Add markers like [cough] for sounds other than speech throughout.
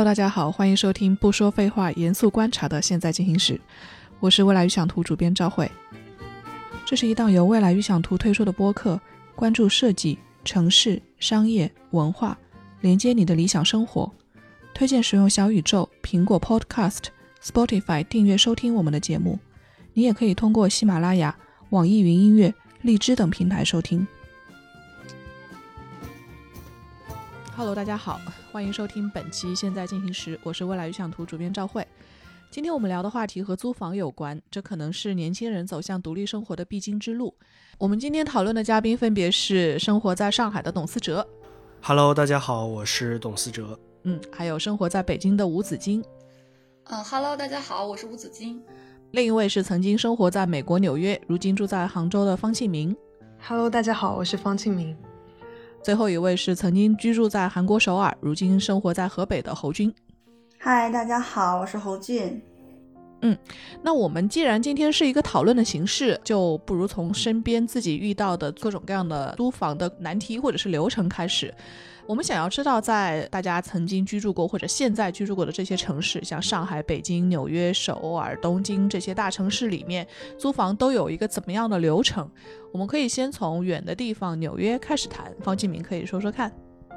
Hello，大家好，欢迎收听不说废话、严肃观察的现在进行时。我是未来预想图主编赵慧。这是一档由未来预想图推出的播客，关注设计、城市、商业、文化，连接你的理想生活。推荐使用小宇宙、苹果 Podcast、Spotify 订阅收听我们的节目。你也可以通过喜马拉雅、网易云音乐、荔枝等平台收听。Hello，大家好，欢迎收听本期《现在进行时》，我是未来预想图主编赵慧。今天我们聊的话题和租房有关，这可能是年轻人走向独立生活的必经之路。我们今天讨论的嘉宾分别是生活在上海的董思哲，Hello，大家好，我是董思哲。嗯，还有生活在北京的吴子金，嗯，Hello，大家好，我是吴子金。另一位是曾经生活在美国纽约，如今住在杭州的方庆明，Hello，大家好，我是方庆明。最后一位是曾经居住在韩国首尔，如今生活在河北的侯军。嗨，大家好，我是侯俊。嗯，那我们既然今天是一个讨论的形式，就不如从身边自己遇到的各种各样的租房的难题或者是流程开始。我们想要知道，在大家曾经居住过或者现在居住过的这些城市，像上海、北京、纽约、首尔、东京这些大城市里面，租房都有一个怎么样的流程？我们可以先从远的地方纽约开始谈。方继明可以说说看。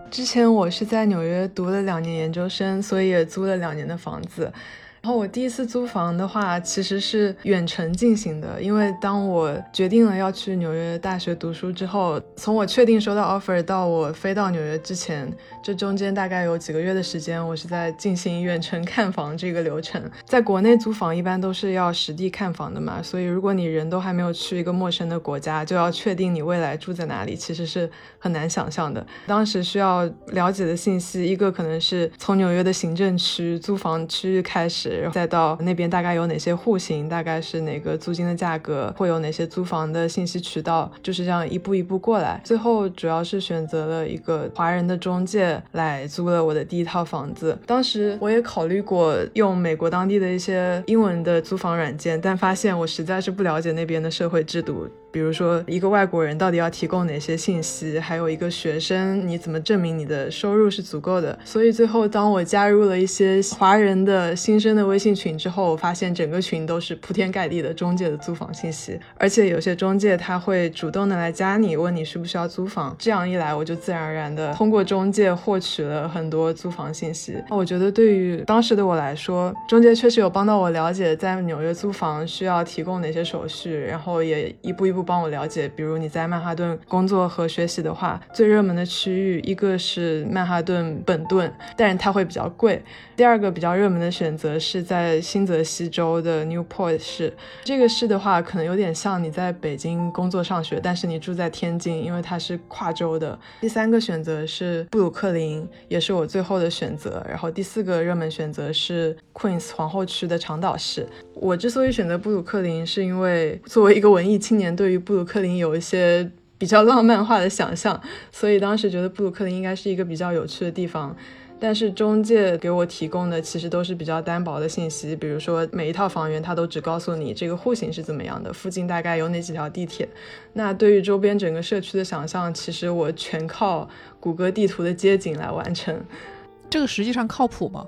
之前我是在纽约读了两年研究生，所以也租了两年的房子。然后我第一次租房的话，其实是远程进行的，因为当我决定了要去纽约大学读书之后，从我确定收到 offer 到我飞到纽约之前，这中间大概有几个月的时间，我是在进行远程看房这个流程。在国内租房一般都是要实地看房的嘛，所以如果你人都还没有去一个陌生的国家，就要确定你未来住在哪里，其实是很难想象的。当时需要了解的信息，一个可能是从纽约的行政区租房区域开始。再到那边大概有哪些户型，大概是哪个租金的价格，会有哪些租房的信息渠道，就是这样一步一步过来。最后主要是选择了一个华人的中介来租了我的第一套房子。当时我也考虑过用美国当地的一些英文的租房软件，但发现我实在是不了解那边的社会制度。比如说，一个外国人到底要提供哪些信息？还有一个学生，你怎么证明你的收入是足够的？所以最后，当我加入了一些华人的新生的微信群之后，我发现整个群都是铺天盖地的中介的租房信息，而且有些中介他会主动的来加你，问你需不需要租房。这样一来，我就自然而然的通过中介获取了很多租房信息。我觉得对于当时的我来说，中介确实有帮到我了解在纽约租房需要提供哪些手续，然后也一步一步。帮我了解，比如你在曼哈顿工作和学习的话，最热门的区域一个是曼哈顿本顿，但是它会比较贵。第二个比较热门的选择是在新泽西州的 Newport 市，这个市的话可能有点像你在北京工作上学，但是你住在天津，因为它是跨州的。第三个选择是布鲁克林，也是我最后的选择。然后第四个热门选择是 Queens 皇后区的长岛市。我之所以选择布鲁克林，是因为作为一个文艺青年，对布鲁克林有一些比较浪漫化的想象，所以当时觉得布鲁克林应该是一个比较有趣的地方。但是中介给我提供的其实都是比较单薄的信息，比如说每一套房源，他都只告诉你这个户型是怎么样的，附近大概有哪几条地铁。那对于周边整个社区的想象，其实我全靠谷歌地图的街景来完成。这个实际上靠谱吗？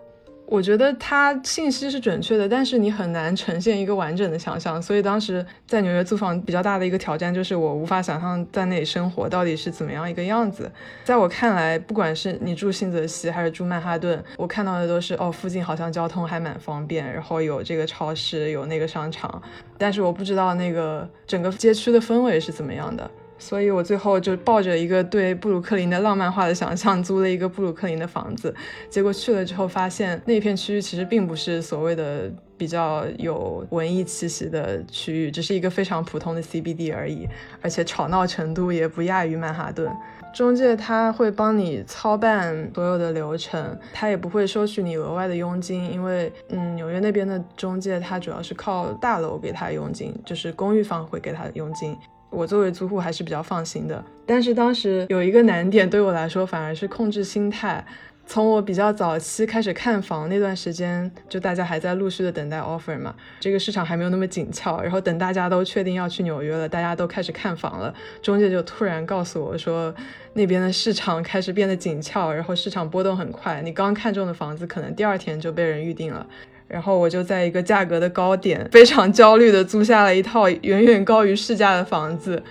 我觉得它信息是准确的，但是你很难呈现一个完整的想象。所以当时在纽约租房比较大的一个挑战就是我无法想象在那里生活到底是怎么样一个样子。在我看来，不管是你住新泽西还是住曼哈顿，我看到的都是哦，附近好像交通还蛮方便，然后有这个超市，有那个商场，但是我不知道那个整个街区的氛围是怎么样的。所以我最后就抱着一个对布鲁克林的浪漫化的想象，租了一个布鲁克林的房子。结果去了之后，发现那片区域其实并不是所谓的比较有文艺气息的区域，只是一个非常普通的 [laughs] CBD 而已，而且吵闹程度也不亚于曼哈顿。中介他会帮你操办所有的流程，他也不会收取你额外的佣金，因为嗯，纽约那边的中介他主要是靠大楼给他佣金，就是公寓房会给他佣金。我作为租户还是比较放心的，但是当时有一个难点对我来说反而是控制心态。从我比较早期开始看房那段时间，就大家还在陆续的等待 offer 嘛，这个市场还没有那么紧俏。然后等大家都确定要去纽约了，大家都开始看房了，中介就突然告诉我说，那边的市场开始变得紧俏，然后市场波动很快，你刚看中的房子可能第二天就被人预定了。然后我就在一个价格的高点，非常焦虑的租下了一套远远高于市价的房子。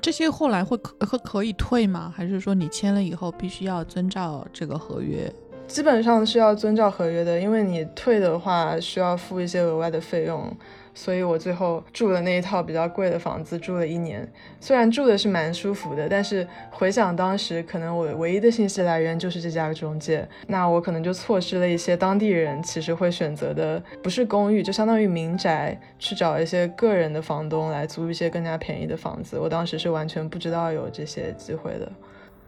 这些后来会可可可以退吗？还是说你签了以后必须要遵照这个合约？基本上是要遵照合约的，因为你退的话需要付一些额外的费用。所以我最后住了那一套比较贵的房子，住了一年。虽然住的是蛮舒服的，但是回想当时，可能我唯一的信息来源就是这家中介，那我可能就错失了一些当地人其实会选择的，不是公寓，就相当于民宅，去找一些个人的房东来租一些更加便宜的房子。我当时是完全不知道有这些机会的。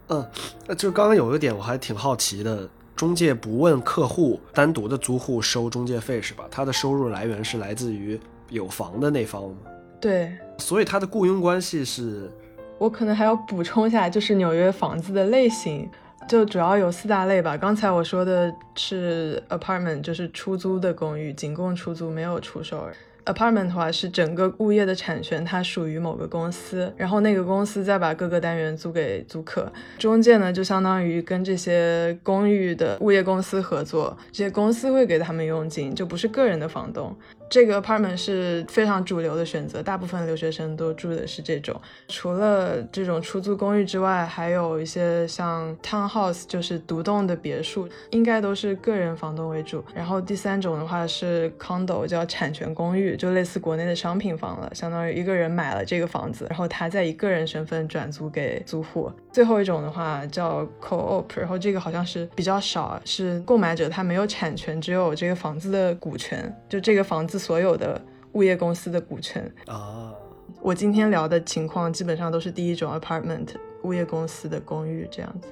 嗯，就刚刚有一点我还挺好奇的。中介不问客户单独的租户收中介费是吧？他的收入来源是来自于有房的那方吗？对，所以他的雇佣关系是。我可能还要补充一下，就是纽约房子的类型，就主要有四大类吧。刚才我说的是 apartment，就是出租的公寓，仅供出租，没有出售。Apartment 的话是整个物业的产权，它属于某个公司，然后那个公司再把各个单元租给租客。中介呢，就相当于跟这些公寓的物业公司合作，这些公司会给他们佣金，就不是个人的房东。这个 apartment 是非常主流的选择，大部分留学生都住的是这种。除了这种出租公寓之外，还有一些像 townhouse，就是独栋的别墅，应该都是个人房东为主。然后第三种的话是 condo，叫产权公寓，就类似国内的商品房了，相当于一个人买了这个房子，然后他在以个人身份转租给租户。最后一种的话叫 co-op，然后这个好像是比较少，是购买者他没有产权，只有这个房子的股权，就这个房子。所有的物业公司的股权啊，我今天聊的情况基本上都是第一种 apartment 物业公司的公寓这样子。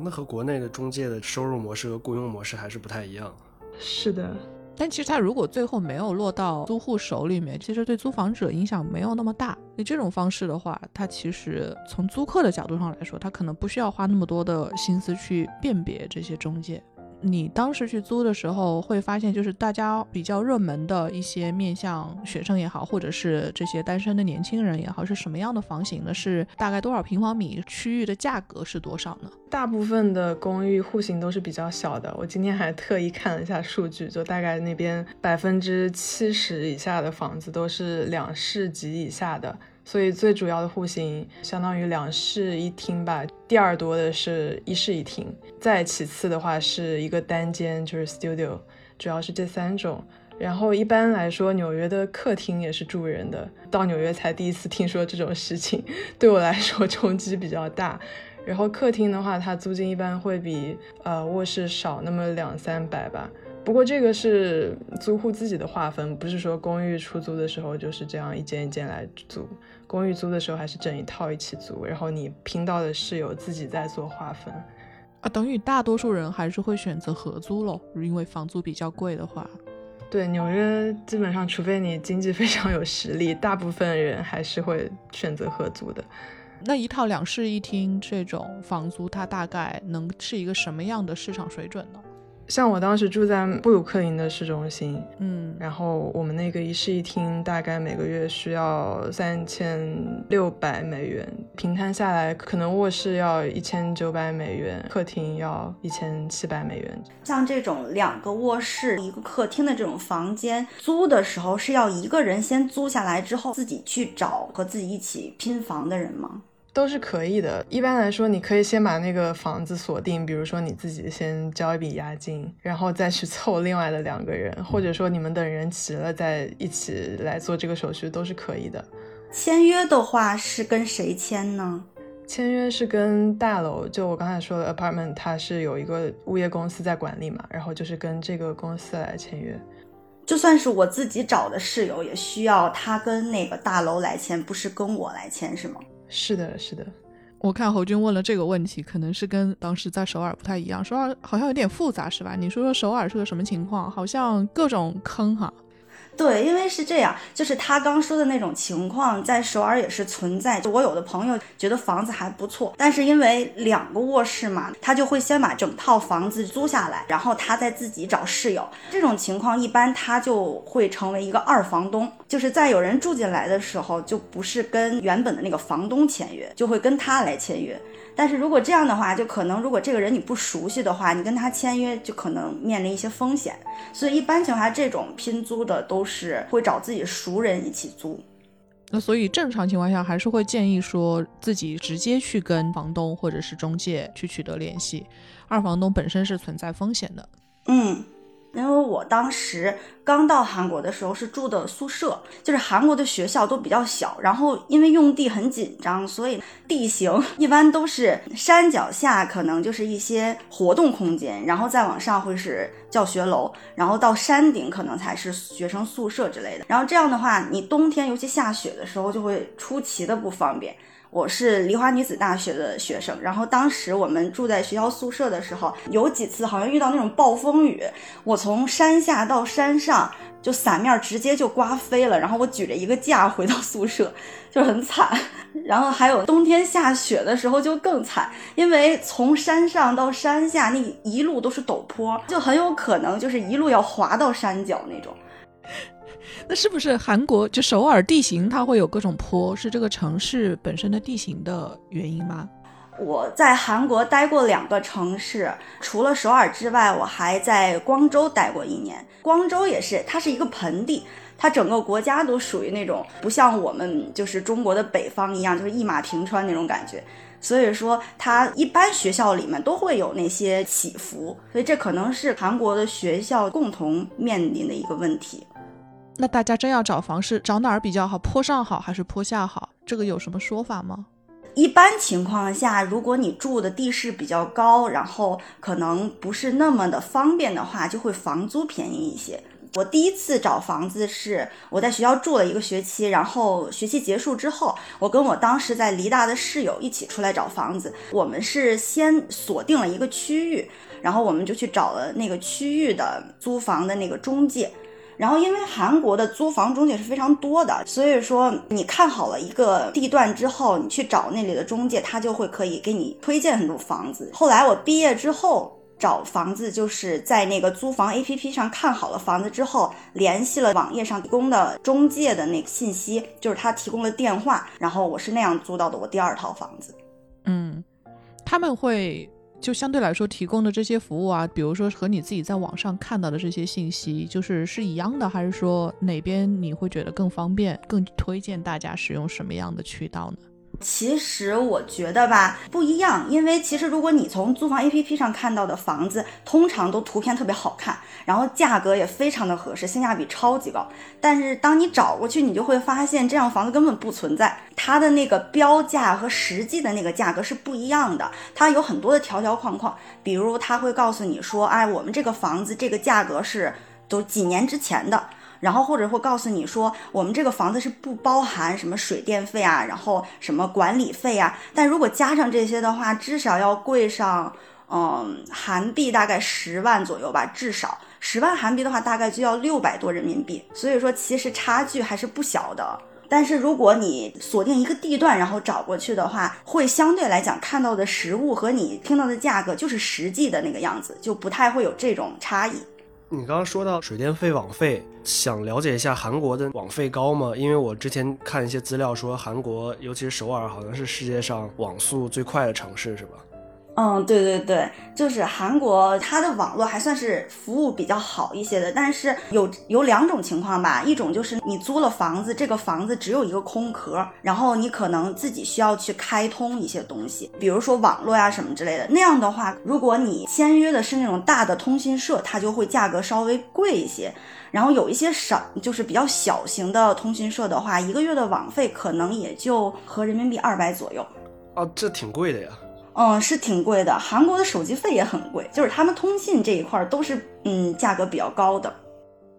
那和国内的中介的收入模式和雇佣模式还是不太一样。是的，但其实他如果最后没有落到租户手里面，其实对租房者影响没有那么大。你这种方式的话，他其实从租客的角度上来说，他可能不需要花那么多的心思去辨别这些中介。你当时去租的时候，会发现就是大家比较热门的一些面向学生也好，或者是这些单身的年轻人也好，是什么样的房型呢？是大概多少平方米？区域的价格是多少呢？大部分的公寓户型都是比较小的。我今天还特意看了一下数据，就大概那边百分之七十以下的房子都是两室及以下的。所以最主要的户型相当于两室一厅吧，第二多的是一室一厅，再其次的话是一个单间，就是 studio，主要是这三种。然后一般来说，纽约的客厅也是住人的，到纽约才第一次听说这种事情，[laughs] 对我来说冲击比较大。然后客厅的话，它租金一般会比呃卧室少那么两三百吧。不过这个是租户自己的划分，不是说公寓出租的时候就是这样一间一间来租。公寓租的时候还是整一套一起租，然后你拼到的室友自己在做划分。啊，等于大多数人还是会选择合租喽，因为房租比较贵的话。对，纽约基本上，除非你经济非常有实力，大部分人还是会选择合租的。那一套两室一厅这种房租，它大概能是一个什么样的市场水准呢？像我当时住在布鲁克林的市中心，嗯，然后我们那个一室一厅大概每个月需要三千六百美元，平摊下来可能卧室要一千九百美元，客厅要一千七百美元。像这种两个卧室一个客厅的这种房间，租的时候是要一个人先租下来之后，自己去找和自己一起拼房的人吗？都是可以的。一般来说，你可以先把那个房子锁定，比如说你自己先交一笔押金，然后再去凑另外的两个人，或者说你们等人齐了再一起来做这个手续，都是可以的。签约的话是跟谁签呢？签约是跟大楼，就我刚才说的 apartment，它是有一个物业公司在管理嘛，然后就是跟这个公司来签约。就算是我自己找的室友，也需要他跟那个大楼来签，不是跟我来签，是吗？是的，是的，我看侯军问了这个问题，可能是跟当时在首尔不太一样。首尔好像有点复杂，是吧？你说说首尔是个什么情况？好像各种坑哈。对，因为是这样，就是他刚说的那种情况，在首尔也是存在。我有的朋友觉得房子还不错，但是因为两个卧室嘛，他就会先把整套房子租下来，然后他再自己找室友。这种情况一般他就会成为一个二房东，就是在有人住进来的时候，就不是跟原本的那个房东签约，就会跟他来签约。但是如果这样的话，就可能如果这个人你不熟悉的话，你跟他签约就可能面临一些风险。所以一般情况下，这种拼租的都是会找自己熟人一起租。那所以正常情况下，还是会建议说自己直接去跟房东或者是中介去取得联系。二房东本身是存在风险的。嗯。因为我当时刚到韩国的时候是住的宿舍，就是韩国的学校都比较小，然后因为用地很紧张，所以地形一般都是山脚下可能就是一些活动空间，然后再往上会是教学楼，然后到山顶可能才是学生宿舍之类的。然后这样的话，你冬天尤其下雪的时候就会出奇的不方便。我是梨花女子大学的学生，然后当时我们住在学校宿舍的时候，有几次好像遇到那种暴风雨，我从山下到山上，就伞面直接就刮飞了，然后我举着一个架回到宿舍，就很惨。然后还有冬天下雪的时候就更惨，因为从山上到山下那一路都是陡坡，就很有可能就是一路要滑到山脚那种。那是不是韩国就首尔地形它会有各种坡，是这个城市本身的地形的原因吗？我在韩国待过两个城市，除了首尔之外，我还在光州待过一年。光州也是，它是一个盆地，它整个国家都属于那种不像我们就是中国的北方一样，就是一马平川那种感觉。所以说，它一般学校里面都会有那些起伏，所以这可能是韩国的学校共同面临的一个问题。那大家真要找房，是找哪儿比较好？坡上好还是坡下好？这个有什么说法吗？一般情况下，如果你住的地势比较高，然后可能不是那么的方便的话，就会房租便宜一些。我第一次找房子是我在学校住了一个学期，然后学期结束之后，我跟我当时在梨大的室友一起出来找房子。我们是先锁定了一个区域，然后我们就去找了那个区域的租房的那个中介。然后，因为韩国的租房中介是非常多的，所以说你看好了一个地段之后，你去找那里的中介，他就会可以给你推荐很多房子。后来我毕业之后找房子，就是在那个租房 APP 上看好了房子之后，联系了网页上提供的中介的那个信息，就是他提供了电话，然后我是那样租到的我第二套房子。嗯，他们会。就相对来说提供的这些服务啊，比如说和你自己在网上看到的这些信息，就是是一样的，还是说哪边你会觉得更方便，更推荐大家使用什么样的渠道呢？其实我觉得吧，不一样，因为其实如果你从租房 APP 上看到的房子，通常都图片特别好看，然后价格也非常的合适，性价比超级高。但是当你找过去，你就会发现这样房子根本不存在，它的那个标价和实际的那个价格是不一样的，它有很多的条条框框，比如他会告诉你说，哎，我们这个房子这个价格是都几年之前的。然后或者会告诉你说，我们这个房子是不包含什么水电费啊，然后什么管理费啊。但如果加上这些的话，至少要贵上，嗯，韩币大概十万左右吧，至少十万韩币的话，大概就要六百多人民币。所以说，其实差距还是不小的。但是如果你锁定一个地段，然后找过去的话，会相对来讲看到的实物和你听到的价格就是实际的那个样子，就不太会有这种差异。你刚刚说到水电费、网费，想了解一下韩国的网费高吗？因为我之前看一些资料说，韩国尤其是首尔，好像是世界上网速最快的城市，是吧？嗯，对对对，就是韩国，它的网络还算是服务比较好一些的，但是有有两种情况吧，一种就是你租了房子，这个房子只有一个空壳，然后你可能自己需要去开通一些东西，比如说网络呀什么之类的。那样的话，如果你签约的是那种大的通讯社，它就会价格稍微贵一些。然后有一些少，就是比较小型的通讯社的话，一个月的网费可能也就合人民币二百左右。哦，这挺贵的呀。嗯，是挺贵的。韩国的手机费也很贵，就是他们通信这一块都是嗯价格比较高的。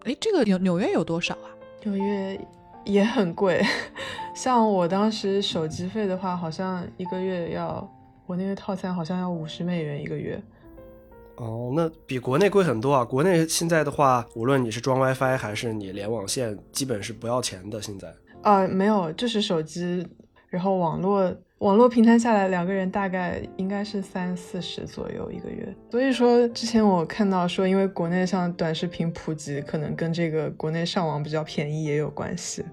哎，这个纽纽约有多少啊？纽约也很贵，像我当时手机费的话，好像一个月要我那个套餐好像要五十美元一个月。哦，那比国内贵很多啊！国内现在的话，无论你是装 WiFi 还是你连网线，基本是不要钱的。现在呃，没有，就是手机，然后网络网络平摊下来，两个人大概应该是三四十左右一个月。所以说，之前我看到说，因为国内像短视频普及，可能跟这个国内上网比较便宜也有关系。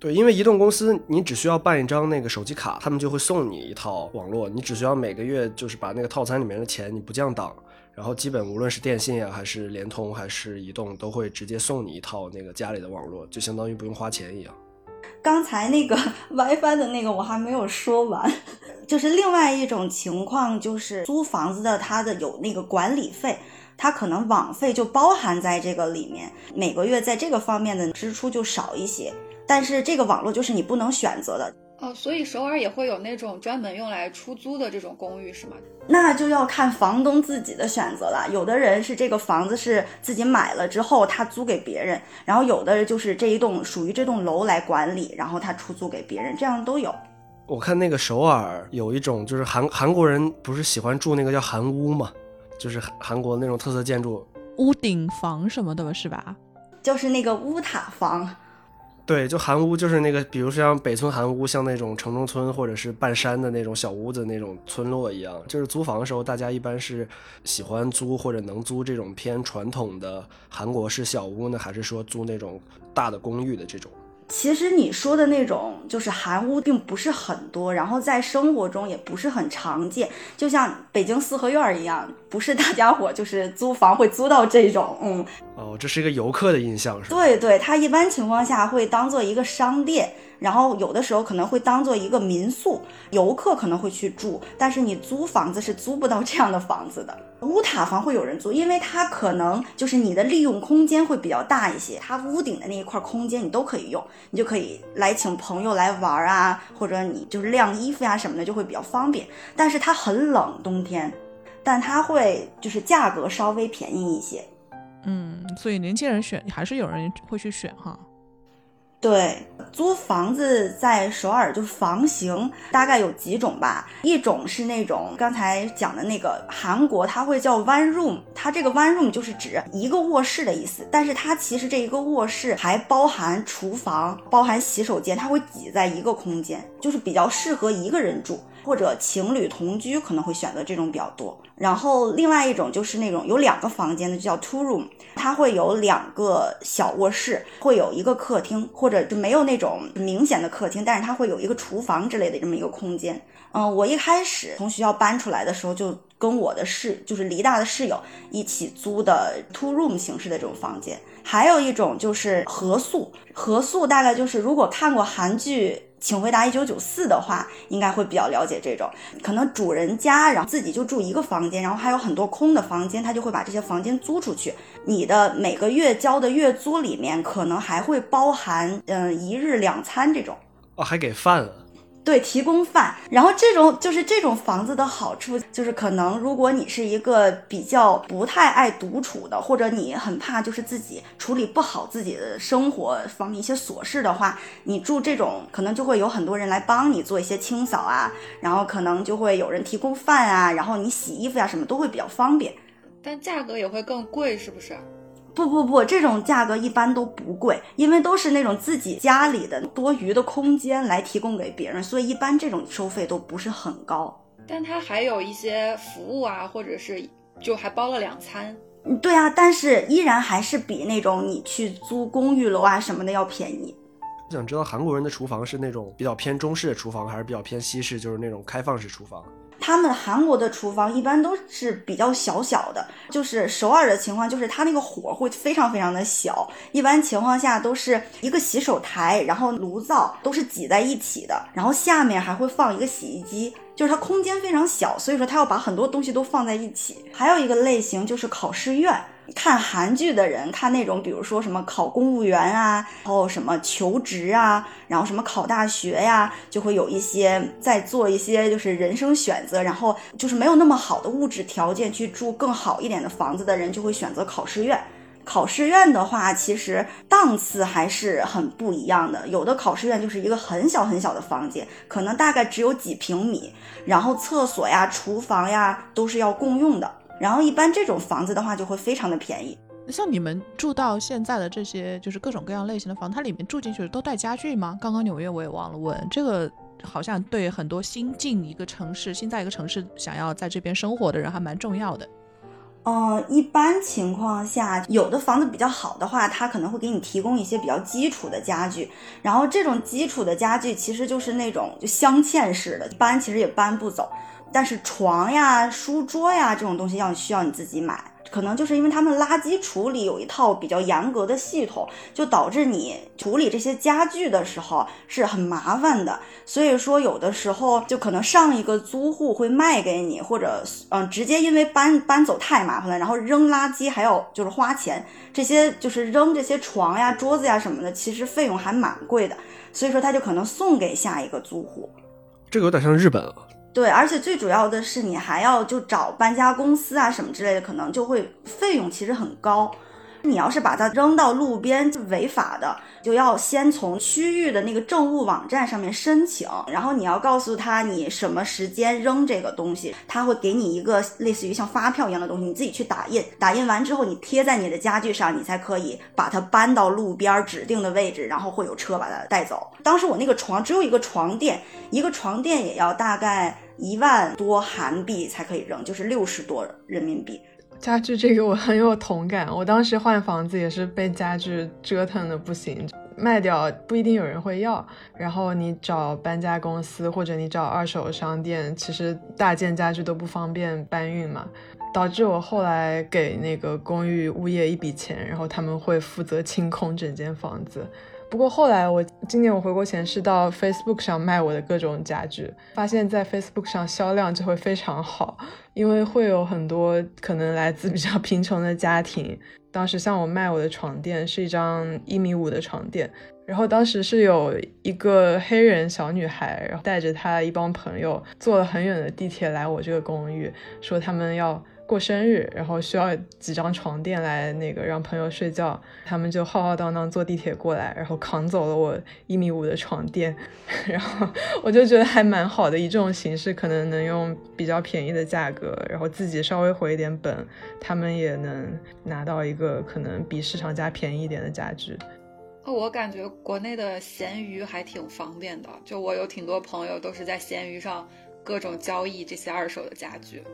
对，因为移动公司你只需要办一张那个手机卡，他们就会送你一套网络，你只需要每个月就是把那个套餐里面的钱你不降档，然后基本无论是电信啊，还是联通，还是移动，都会直接送你一套那个家里的网络，就相当于不用花钱一样。刚才那个 [laughs] WiFi 的那个我还没有说完，就是另外一种情况，就是租房子的他的有那个管理费，他可能网费就包含在这个里面，每个月在这个方面的支出就少一些。但是这个网络就是你不能选择的哦，所以首尔也会有那种专门用来出租的这种公寓是吗？那就要看房东自己的选择了。有的人是这个房子是自己买了之后他租给别人，然后有的人就是这一栋属于这栋楼来管理，然后他出租给别人，这样都有。我看那个首尔有一种就是韩韩国人不是喜欢住那个叫韩屋嘛，就是韩国那种特色建筑，屋顶房什么的是吧？就是那个屋塔房。对，就韩屋，就是那个，比如像北村韩屋，像那种城中村或者是半山的那种小屋子那种村落一样。就是租房的时候，大家一般是喜欢租或者能租这种偏传统的韩国式小屋呢，还是说租那种大的公寓的这种？其实你说的那种就是韩屋，并不是很多，然后在生活中也不是很常见。就像北京四合院一样，不是大家伙就是租房会租到这种。嗯，哦，这是一个游客的印象，是吧？对对，它一般情况下会当做一个商店。然后有的时候可能会当做一个民宿，游客可能会去住，但是你租房子是租不到这样的房子的。屋塔房会有人租，因为它可能就是你的利用空间会比较大一些，它屋顶的那一块空间你都可以用，你就可以来请朋友来玩啊，或者你就是晾衣服呀什么的就会比较方便。但是它很冷，冬天，但它会就是价格稍微便宜一些。嗯，所以年轻人选还是有人会去选哈。对，租房子在首尔就是房型大概有几种吧，一种是那种刚才讲的那个韩国，它会叫 one room，它这个 one room 就是指一个卧室的意思，但是它其实这一个卧室还包含厨房、包含洗手间，它会挤在一个空间，就是比较适合一个人住。或者情侣同居可能会选择这种比较多，然后另外一种就是那种有两个房间的，就叫 two room，它会有两个小卧室，会有一个客厅，或者就没有那种明显的客厅，但是它会有一个厨房之类的这么一个空间。嗯，我一开始从学校搬出来的时候，就跟我的室就是离大的室友一起租的 two room 形式的这种房间。还有一种就是合宿，合宿大概就是如果看过韩剧。请回答一九九四的话，应该会比较了解这种。可能主人家，然后自己就住一个房间，然后还有很多空的房间，他就会把这些房间租出去。你的每个月交的月租里面，可能还会包含，嗯，一日两餐这种。哦，还给饭了。对，提供饭，然后这种就是这种房子的好处，就是可能如果你是一个比较不太爱独处的，或者你很怕就是自己处理不好自己的生活方面一些琐事的话，你住这种可能就会有很多人来帮你做一些清扫啊，然后可能就会有人提供饭啊，然后你洗衣服呀什么都会比较方便，但价格也会更贵，是不是？不不不，这种价格一般都不贵，因为都是那种自己家里的多余的空间来提供给别人，所以一般这种收费都不是很高。但它还有一些服务啊，或者是就还包了两餐。嗯，对啊，但是依然还是比那种你去租公寓楼啊什么的要便宜。我想知道韩国人的厨房是那种比较偏中式的厨房，还是比较偏西式，就是那种开放式厨房？他们韩国的厨房一般都是比较小小的，就是首尔的情况，就是它那个火会非常非常的小，一般情况下都是一个洗手台，然后炉灶都是挤在一起的，然后下面还会放一个洗衣机，就是它空间非常小，所以说它要把很多东西都放在一起。还有一个类型就是考试院。看韩剧的人看那种，比如说什么考公务员啊，然后什么求职啊，然后什么考大学呀，就会有一些在做一些就是人生选择，然后就是没有那么好的物质条件去住更好一点的房子的人，就会选择考试院。考试院的话，其实档次还是很不一样的。有的考试院就是一个很小很小的房间，可能大概只有几平米，然后厕所呀、厨房呀都是要共用的。然后一般这种房子的话就会非常的便宜。像你们住到现在的这些，就是各种各样类型的房，它里面住进去都带家具吗？刚刚纽约我也忘了问，这个好像对很多新进一个城市、新在一个城市想要在这边生活的人还蛮重要的。嗯，一般情况下，有的房子比较好的话，它可能会给你提供一些比较基础的家具。然后这种基础的家具其实就是那种就镶嵌式的，搬其实也搬不走。但是床呀、书桌呀这种东西要需要你自己买。可能就是因为他们垃圾处理有一套比较严格的系统，就导致你处理这些家具的时候是很麻烦的。所以说，有的时候就可能上一个租户会卖给你，或者嗯，直接因为搬搬走太麻烦了，然后扔垃圾还要就是花钱，这些就是扔这些床呀、桌子呀什么的，其实费用还蛮贵的。所以说，他就可能送给下一个租户。这个有点像日本。对，而且最主要的是，你还要就找搬家公司啊什么之类的，可能就会费用其实很高。你要是把它扔到路边违法的，就要先从区域的那个政务网站上面申请，然后你要告诉他你什么时间扔这个东西，他会给你一个类似于像发票一样的东西，你自己去打印，打印完之后你贴在你的家具上，你才可以把它搬到路边指定的位置，然后会有车把它带走。当时我那个床只有一个床垫，一个床垫也要大概一万多韩币才可以扔，就是六十多人民币。家具这个我很有同感，[laughs] 我当时换房子也是被家具折腾的不行，卖掉不一定有人会要，然后你找搬家公司或者你找二手商店，其实大件家具都不方便搬运嘛，导致我后来给那个公寓物业一笔钱，然后他们会负责清空整间房子。不过后来我今年我回国前是到 Facebook 上卖我的各种家具，发现在 Facebook 上销量就会非常好，因为会有很多可能来自比较 [laughs] 贫穷的家庭。当时像我卖我的床垫是一张一米五的床垫，然后当时是有一个黑人小女孩，然后带着她一帮朋友坐了很远的地铁来我这个公寓，说他们要。过生日，然后需要几张床垫来那个让朋友睡觉，他们就浩浩荡荡坐地铁过来，然后扛走了我一米五的床垫，[laughs] 然后我就觉得还蛮好的，以这种形式可能能用比较便宜的价格，然后自己稍微回一点本，他们也能拿到一个可能比市场价便宜一点的家具。我感觉国内的闲鱼还挺方便的，就我有挺多朋友都是在闲鱼上各种交易这些二手的家具。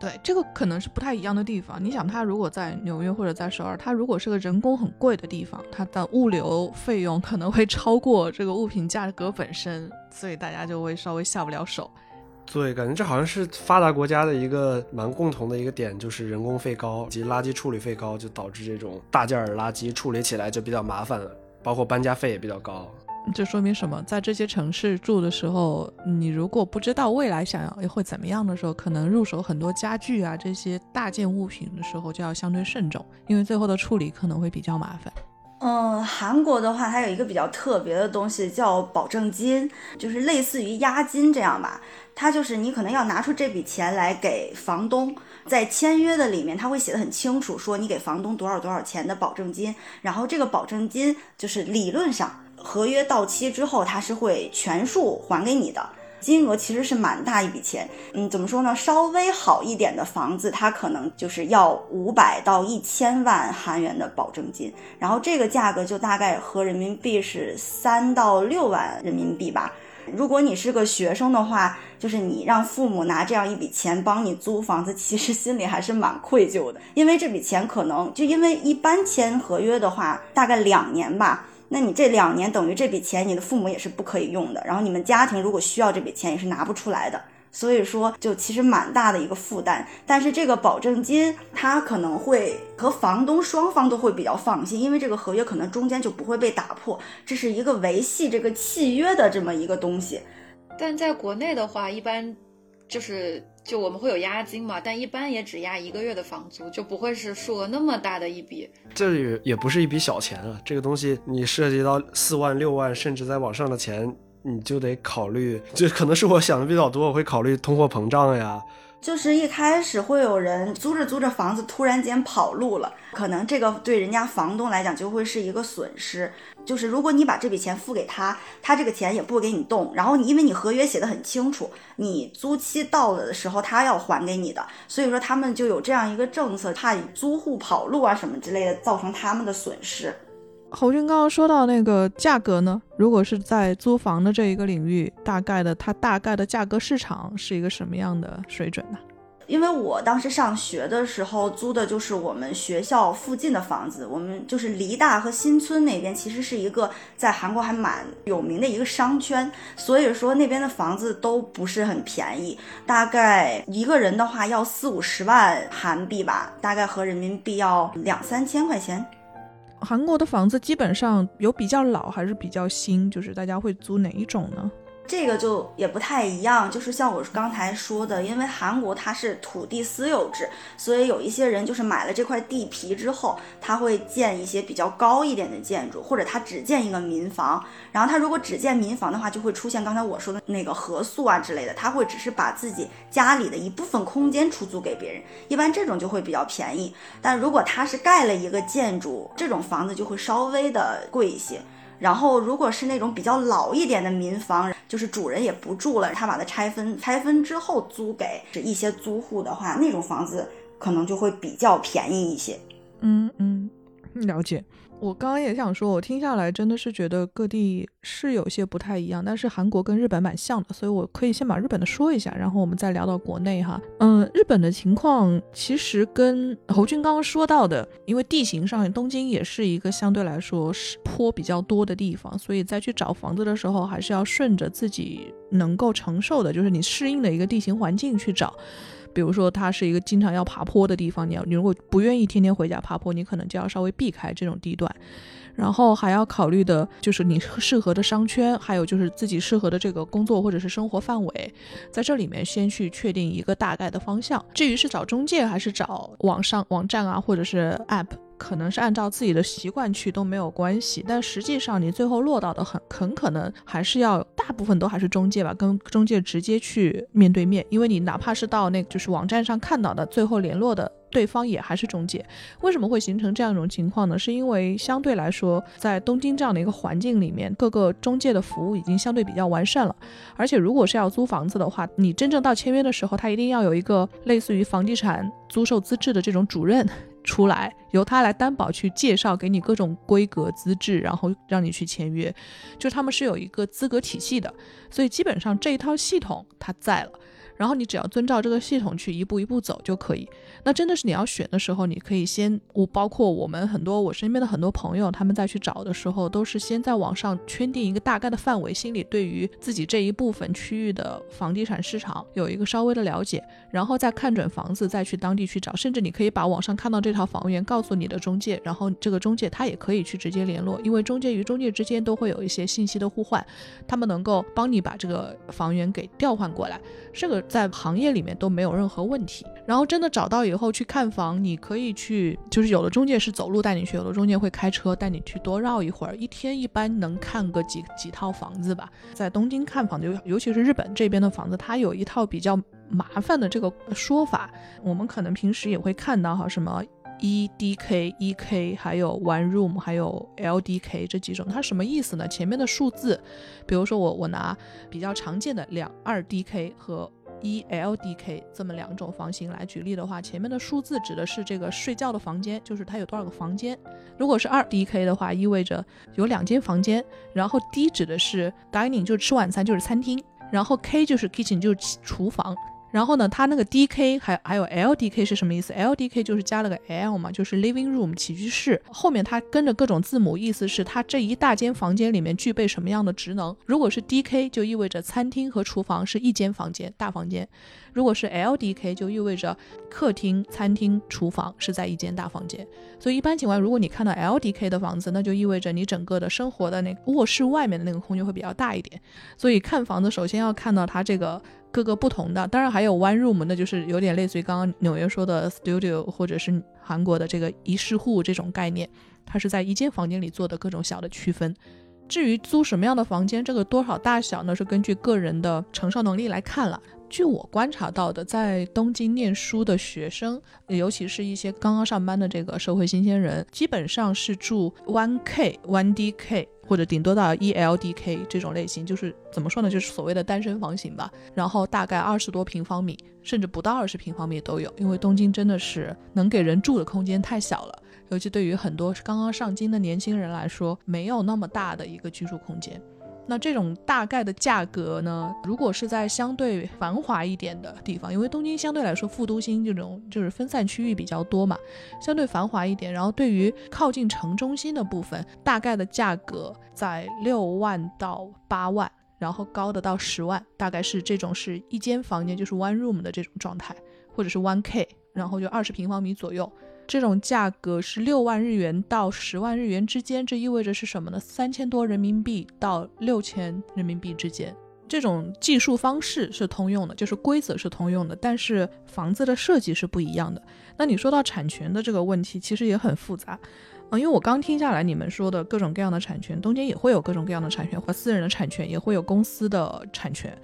对，这个可能是不太一样的地方。你想，他如果在纽约或者在首尔，他如果是个人工很贵的地方，它的物流费用可能会超过这个物品价格本身，所以大家就会稍微下不了手。对，感觉这好像是发达国家的一个蛮共同的一个点，就是人工费高及垃圾处理费高，就导致这种大件儿垃圾处理起来就比较麻烦了，包括搬家费也比较高。这说明什么？在这些城市住的时候，你如果不知道未来想要会怎么样的时候，可能入手很多家具啊这些大件物品的时候就要相对慎重，因为最后的处理可能会比较麻烦。嗯，韩国的话它有一个比较特别的东西叫保证金，就是类似于押金这样吧。它就是你可能要拿出这笔钱来给房东，在签约的里面他会写的很清楚，说你给房东多少多少钱的保证金，然后这个保证金就是理论上。合约到期之后，他是会全数还给你的，金额其实是蛮大一笔钱。嗯，怎么说呢？稍微好一点的房子，它可能就是要五百到一千万韩元的保证金，然后这个价格就大概合人民币是三到六万人民币吧。如果你是个学生的话，就是你让父母拿这样一笔钱帮你租房子，其实心里还是蛮愧疚的，因为这笔钱可能就因为一般签合约的话，大概两年吧。那你这两年等于这笔钱，你的父母也是不可以用的。然后你们家庭如果需要这笔钱，也是拿不出来的。所以说，就其实蛮大的一个负担。但是这个保证金，它可能会和房东双方都会比较放心，因为这个合约可能中间就不会被打破。这是一个维系这个契约的这么一个东西。但在国内的话，一般就是。就我们会有押金嘛，但一般也只押一个月的房租，就不会是数额那么大的一笔。这也也不是一笔小钱啊，这个东西你涉及到四万、六万，甚至再往上的钱，你就得考虑，就可能是我想的比较多，我会考虑通货膨胀呀，就是一开始会有人租着租着房子突然间跑路了，可能这个对人家房东来讲就会是一个损失。就是如果你把这笔钱付给他，他这个钱也不给你动，然后你因为你合约写的很清楚，你租期到了的时候他要还给你的，所以说他们就有这样一个政策，怕租户跑路啊什么之类的，造成他们的损失。侯军刚刚说到那个价格呢，如果是在租房的这一个领域，大概的它大概的价格市场是一个什么样的水准呢？因为我当时上学的时候租的就是我们学校附近的房子，我们就是梨大和新村那边，其实是一个在韩国还蛮有名的一个商圈，所以说那边的房子都不是很便宜，大概一个人的话要四五十万韩币吧，大概合人民币要两三千块钱。韩国的房子基本上有比较老还是比较新，就是大家会租哪一种呢？这个就也不太一样，就是像我刚才说的，因为韩国它是土地私有制，所以有一些人就是买了这块地皮之后，他会建一些比较高一点的建筑，或者他只建一个民房。然后他如果只建民房的话，就会出现刚才我说的那个合宿啊之类的，他会只是把自己家里的一部分空间出租给别人，一般这种就会比较便宜。但如果他是盖了一个建筑，这种房子就会稍微的贵一些。然后，如果是那种比较老一点的民房，就是主人也不住了，他把它拆分，拆分之后租给一些租户的话，那种房子可能就会比较便宜一些。嗯嗯，了解。我刚刚也想说，我听下来真的是觉得各地是有些不太一样，但是韩国跟日本蛮像的，所以我可以先把日本的说一下，然后我们再聊到国内哈。嗯，日本的情况其实跟侯军刚刚说到的，因为地形上东京也是一个相对来说是坡比较多的地方，所以在去找房子的时候，还是要顺着自己能够承受的，就是你适应的一个地形环境去找。比如说，它是一个经常要爬坡的地方，你要你如果不愿意天天回家爬坡，你可能就要稍微避开这种地段。然后还要考虑的就是你适合的商圈，还有就是自己适合的这个工作或者是生活范围，在这里面先去确定一个大概的方向。至于是找中介还是找网上网站啊，或者是 App。可能是按照自己的习惯去都没有关系，但实际上你最后落到的很很可能还是要大部分都还是中介吧，跟中介直接去面对面，因为你哪怕是到那就是网站上看到的，最后联络的对方也还是中介。为什么会形成这样一种情况呢？是因为相对来说，在东京这样的一个环境里面，各个中介的服务已经相对比较完善了，而且如果是要租房子的话，你真正到签约的时候，他一定要有一个类似于房地产租售资质的这种主任。出来由他来担保去介绍给你各种规格资质，然后让你去签约，就他们是有一个资格体系的，所以基本上这一套系统它在了。然后你只要遵照这个系统去一步一步走就可以。那真的是你要选的时候，你可以先，我包括我们很多我身边的很多朋友，他们在去找的时候，都是先在网上圈定一个大概的范围，心里对于自己这一部分区域的房地产市场有一个稍微的了解，然后再看准房子，再去当地去找。甚至你可以把网上看到这套房源告诉你的中介，然后这个中介他也可以去直接联络，因为中介与中介之间都会有一些信息的互换，他们能够帮你把这个房源给调换过来。这个在行业里面都没有任何问题。然后真的找到以后去看房，你可以去，就是有的中介是走路带你去，有的中介会开车带你去多绕一会儿。一天一般能看个几几套房子吧。在东京看房，尤尤其是日本这边的房子，它有一套比较麻烦的这个说法。我们可能平时也会看到哈，什么 E D K E K，还有 One Room，还有 L D K 这几种，它什么意思呢？前面的数字，比如说我我拿比较常见的两二 D K 和一 L D K 这么两种房型来举例的话，前面的数字指的是这个睡觉的房间，就是它有多少个房间。如果是二 D K 的话，意味着有两间房间。然后 D 指的是 dining，就是吃晚餐，就是餐厅。然后 K 就是 kitchen，就是厨房。然后呢，它那个 D K 还还有 L D K 是什么意思？L D K 就是加了个 L 嘛，就是 living room 起居室。后面它跟着各种字母，意思是它这一大间房间里面具备什么样的职能。如果是 D K 就意味着餐厅和厨房是一间房间，大房间；如果是 L D K 就意味着客厅、餐厅、厨房是在一间大房间。所以一般情况，如果你看到 L D K 的房子，那就意味着你整个的生活的那卧室外面的那个空间会比较大一点。所以看房子首先要看到它这个。各个不同的，当然还有 one room，那就是有点类似于刚刚纽约说的 studio，或者是韩国的这个一室户这种概念，它是在一间房间里做的各种小的区分。至于租什么样的房间，这个多少大小呢，是根据个人的承受能力来看了。据我观察到的，在东京念书的学生，尤其是一些刚刚上班的这个社会新鲜人，基本上是住 one k one dk 或者顶多到 E L D K 这种类型，就是怎么说呢，就是所谓的单身房型吧。然后大概二十多平方米，甚至不到二十平方米都有，因为东京真的是能给人住的空间太小了，尤其对于很多刚刚上京的年轻人来说，没有那么大的一个居住空间。那这种大概的价格呢？如果是在相对繁华一点的地方，因为东京相对来说副都心这种就是分散区域比较多嘛，相对繁华一点。然后对于靠近城中心的部分，大概的价格在六万到八万，然后高的到十万，大概是这种是一间房间就是 one room 的这种状态，或者是 one k，然后就二十平方米左右。这种价格是六万日元到十万日元之间，这意味着是什么呢？三千多人民币到六千人民币之间，这种计数方式是通用的，就是规则是通用的，但是房子的设计是不一样的。那你说到产权的这个问题，其实也很复杂，嗯，因为我刚听下来你们说的各种各样的产权，东京也会有各种各样的产权，或私人的产权，也会有公司的产权。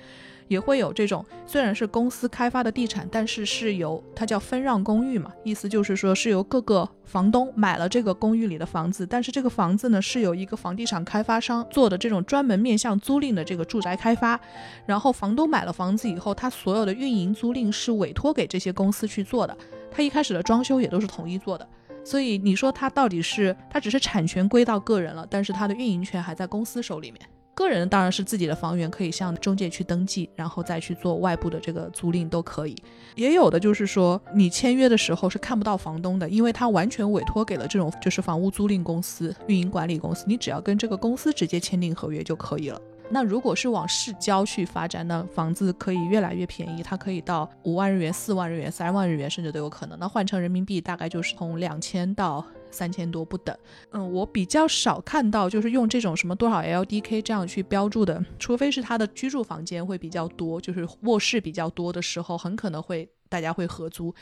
也会有这种，虽然是公司开发的地产，但是是由它叫分让公寓嘛，意思就是说是由各个房东买了这个公寓里的房子，但是这个房子呢是由一个房地产开发商做的这种专门面向租赁的这个住宅开发，然后房东买了房子以后，他所有的运营租赁是委托给这些公司去做的，他一开始的装修也都是统一做的，所以你说他到底是他只是产权归到个人了，但是他的运营权还在公司手里面。个人当然是自己的房源，可以向中介去登记，然后再去做外部的这个租赁都可以。也有的就是说，你签约的时候是看不到房东的，因为他完全委托给了这种就是房屋租赁公司、运营管理公司，你只要跟这个公司直接签订合约就可以了。那如果是往市郊去发展，那房子可以越来越便宜，它可以到五万日元、四万日元、三万日元，甚至都有可能。那换成人民币，大概就是从两千到。三千多不等，嗯，我比较少看到就是用这种什么多少 LDK 这样去标注的，除非是他的居住房间会比较多，就是卧室比较多的时候，很可能会大家会合租。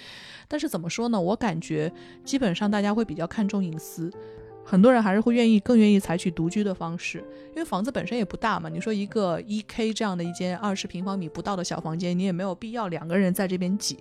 但是怎么说呢？我感觉基本上大家会比较看重隐私，很多人还是会愿意更愿意采取独居的方式，因为房子本身也不大嘛。你说一个一 K 这样的一间二十平方米不到的小房间，你也没有必要两个人在这边挤。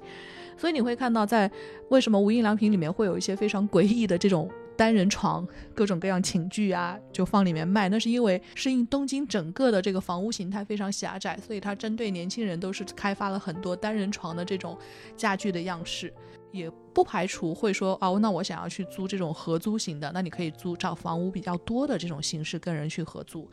所以你会看到，在为什么无印良品里面会有一些非常诡异的这种单人床，各种各样寝具啊，就放里面卖。那是因为适应东京整个的这个房屋形态非常狭窄，所以它针对年轻人都是开发了很多单人床的这种家具的样式。也不排除会说哦，那我想要去租这种合租型的，那你可以租找房屋比较多的这种形式跟人去合租。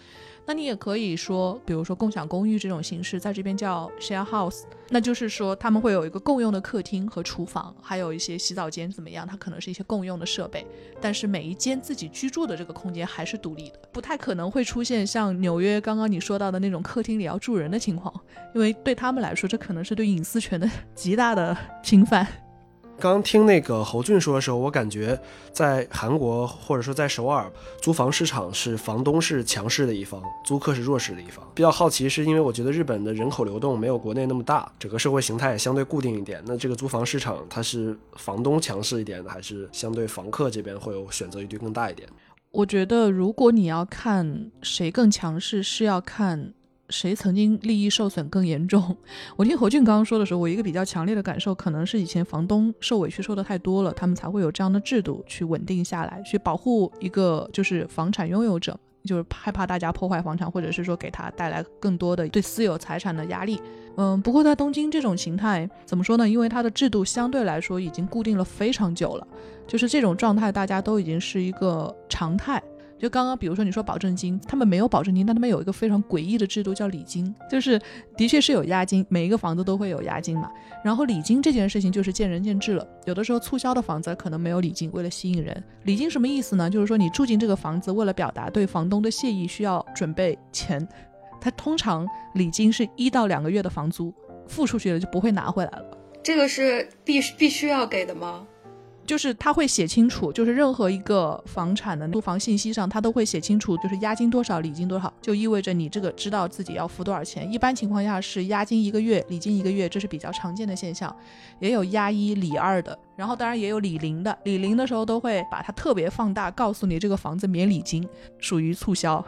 那你也可以说，比如说共享公寓这种形式，在这边叫 share house，那就是说他们会有一个共用的客厅和厨房，还有一些洗澡间怎么样？它可能是一些共用的设备，但是每一间自己居住的这个空间还是独立的，不太可能会出现像纽约刚刚你说到的那种客厅里要住人的情况，因为对他们来说，这可能是对隐私权的 [laughs] 极大的 [laughs] 侵犯。刚听那个侯俊说的时候，我感觉在韩国或者说在首尔租房市场是房东是强势的一方，租客是弱势的一方。比较好奇是因为我觉得日本的人口流动没有国内那么大，整个社会形态也相对固定一点。那这个租房市场它是房东强势一点，还是相对房客这边会有选择余地更大一点？我觉得如果你要看谁更强势，是要看。谁曾经利益受损更严重？[laughs] 我听侯俊刚刚说的时候，我一个比较强烈的感受，可能是以前房东受委屈受的太多了，他们才会有这样的制度去稳定下来，去保护一个就是房产拥有者，就是害怕大家破坏房产，或者是说给他带来更多的对私有财产的压力。嗯，不过在东京这种形态怎么说呢？因为它的制度相对来说已经固定了非常久了，就是这种状态大家都已经是一个常态。就刚刚，比如说你说保证金，他们没有保证金，但他们有一个非常诡异的制度叫礼金，就是的确是有押金，每一个房子都会有押金嘛。然后礼金这件事情就是见仁见智了，有的时候促销的房子可能没有礼金，为了吸引人。礼金什么意思呢？就是说你住进这个房子，为了表达对房东的谢意，需要准备钱。他通常礼金是一到两个月的房租，付出去了就不会拿回来了。这个是必必须要给的吗？就是他会写清楚，就是任何一个房产的租房信息上，他都会写清楚，就是押金多少，礼金多少，就意味着你这个知道自己要付多少钱。一般情况下是押金一个月，礼金一个月，这是比较常见的现象。也有押一礼二的，然后当然也有礼零的，礼零的时候都会把它特别放大，告诉你这个房子免礼金，属于促销。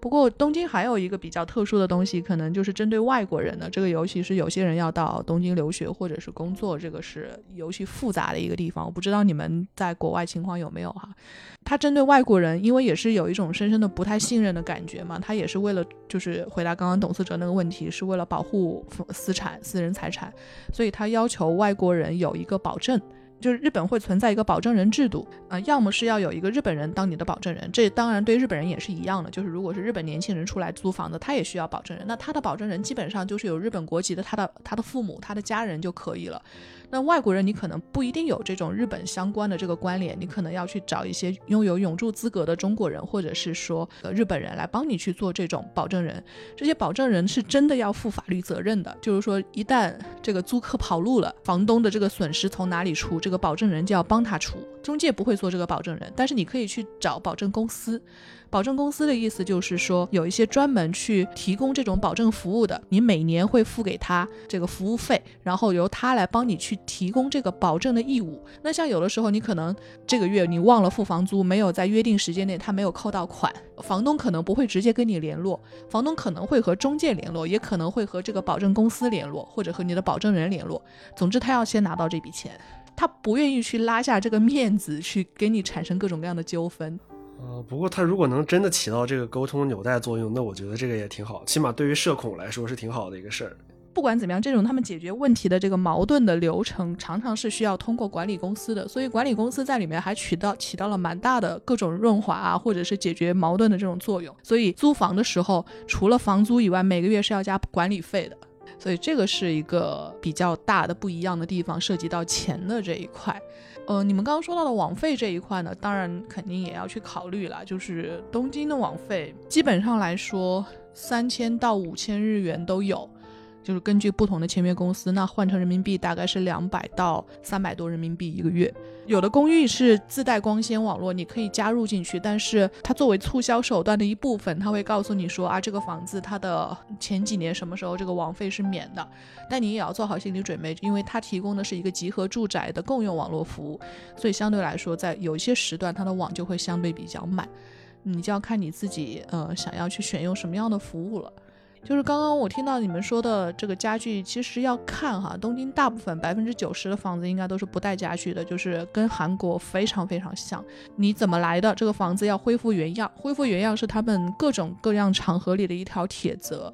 不过东京还有一个比较特殊的东西，可能就是针对外国人的这个，尤其是有些人要到东京留学或者是工作，这个是尤其复杂的一个地方。我不知道你们在国外情况有没有哈？他针对外国人，因为也是有一种深深的不太信任的感觉嘛，他也是为了就是回答刚刚董思哲那个问题，是为了保护私产、私人财产，所以他要求外国人有一个保证。就是日本会存在一个保证人制度，呃，要么是要有一个日本人当你的保证人，这当然对日本人也是一样的。就是如果是日本年轻人出来租房子，他也需要保证人，那他的保证人基本上就是有日本国籍的，他的他的父母、他的家人就可以了。那外国人你可能不一定有这种日本相关的这个关联，你可能要去找一些拥有永住资格的中国人，或者是说呃日本人来帮你去做这种保证人。这些保证人是真的要负法律责任的，就是说一旦这个租客跑路了，房东的这个损失从哪里出，这个保证人就要帮他出。中介不会做这个保证人，但是你可以去找保证公司。保证公司的意思就是说，有一些专门去提供这种保证服务的，你每年会付给他这个服务费，然后由他来帮你去提供这个保证的义务。那像有的时候你可能这个月你忘了付房租，没有在约定时间内他没有扣到款，房东可能不会直接跟你联络，房东可能会和中介联络，也可能会和这个保证公司联络，或者和你的保证人联络。总之，他要先拿到这笔钱，他不愿意去拉下这个面子去给你产生各种各样的纠纷。呃，不过他如果能真的起到这个沟通纽带作用，那我觉得这个也挺好，起码对于社恐来说是挺好的一个事儿。不管怎么样，这种他们解决问题的这个矛盾的流程，常常是需要通过管理公司的，所以管理公司在里面还起到起到了蛮大的各种润滑啊，或者是解决矛盾的这种作用。所以租房的时候，除了房租以外，每个月是要加管理费的。所以这个是一个比较大的不一样的地方，涉及到钱的这一块。呃，你们刚刚说到的网费这一块呢，当然肯定也要去考虑了。就是东京的网费，基本上来说，三千到五千日元都有。就是根据不同的签约公司，那换成人民币大概是两百到三百多人民币一个月。有的公寓是自带光纤网络，你可以加入进去，但是它作为促销手段的一部分，它会告诉你说啊，这个房子它的前几年什么时候这个网费是免的，但你也要做好心理准备，因为它提供的是一个集合住宅的共用网络服务，所以相对来说，在有一些时段它的网就会相对比较慢，你就要看你自己呃想要去选用什么样的服务了。就是刚刚我听到你们说的这个家具，其实要看哈，东京大部分百分之九十的房子应该都是不带家具的，就是跟韩国非常非常像。你怎么来的？这个房子要恢复原样，恢复原样是他们各种各样场合里的一条铁则。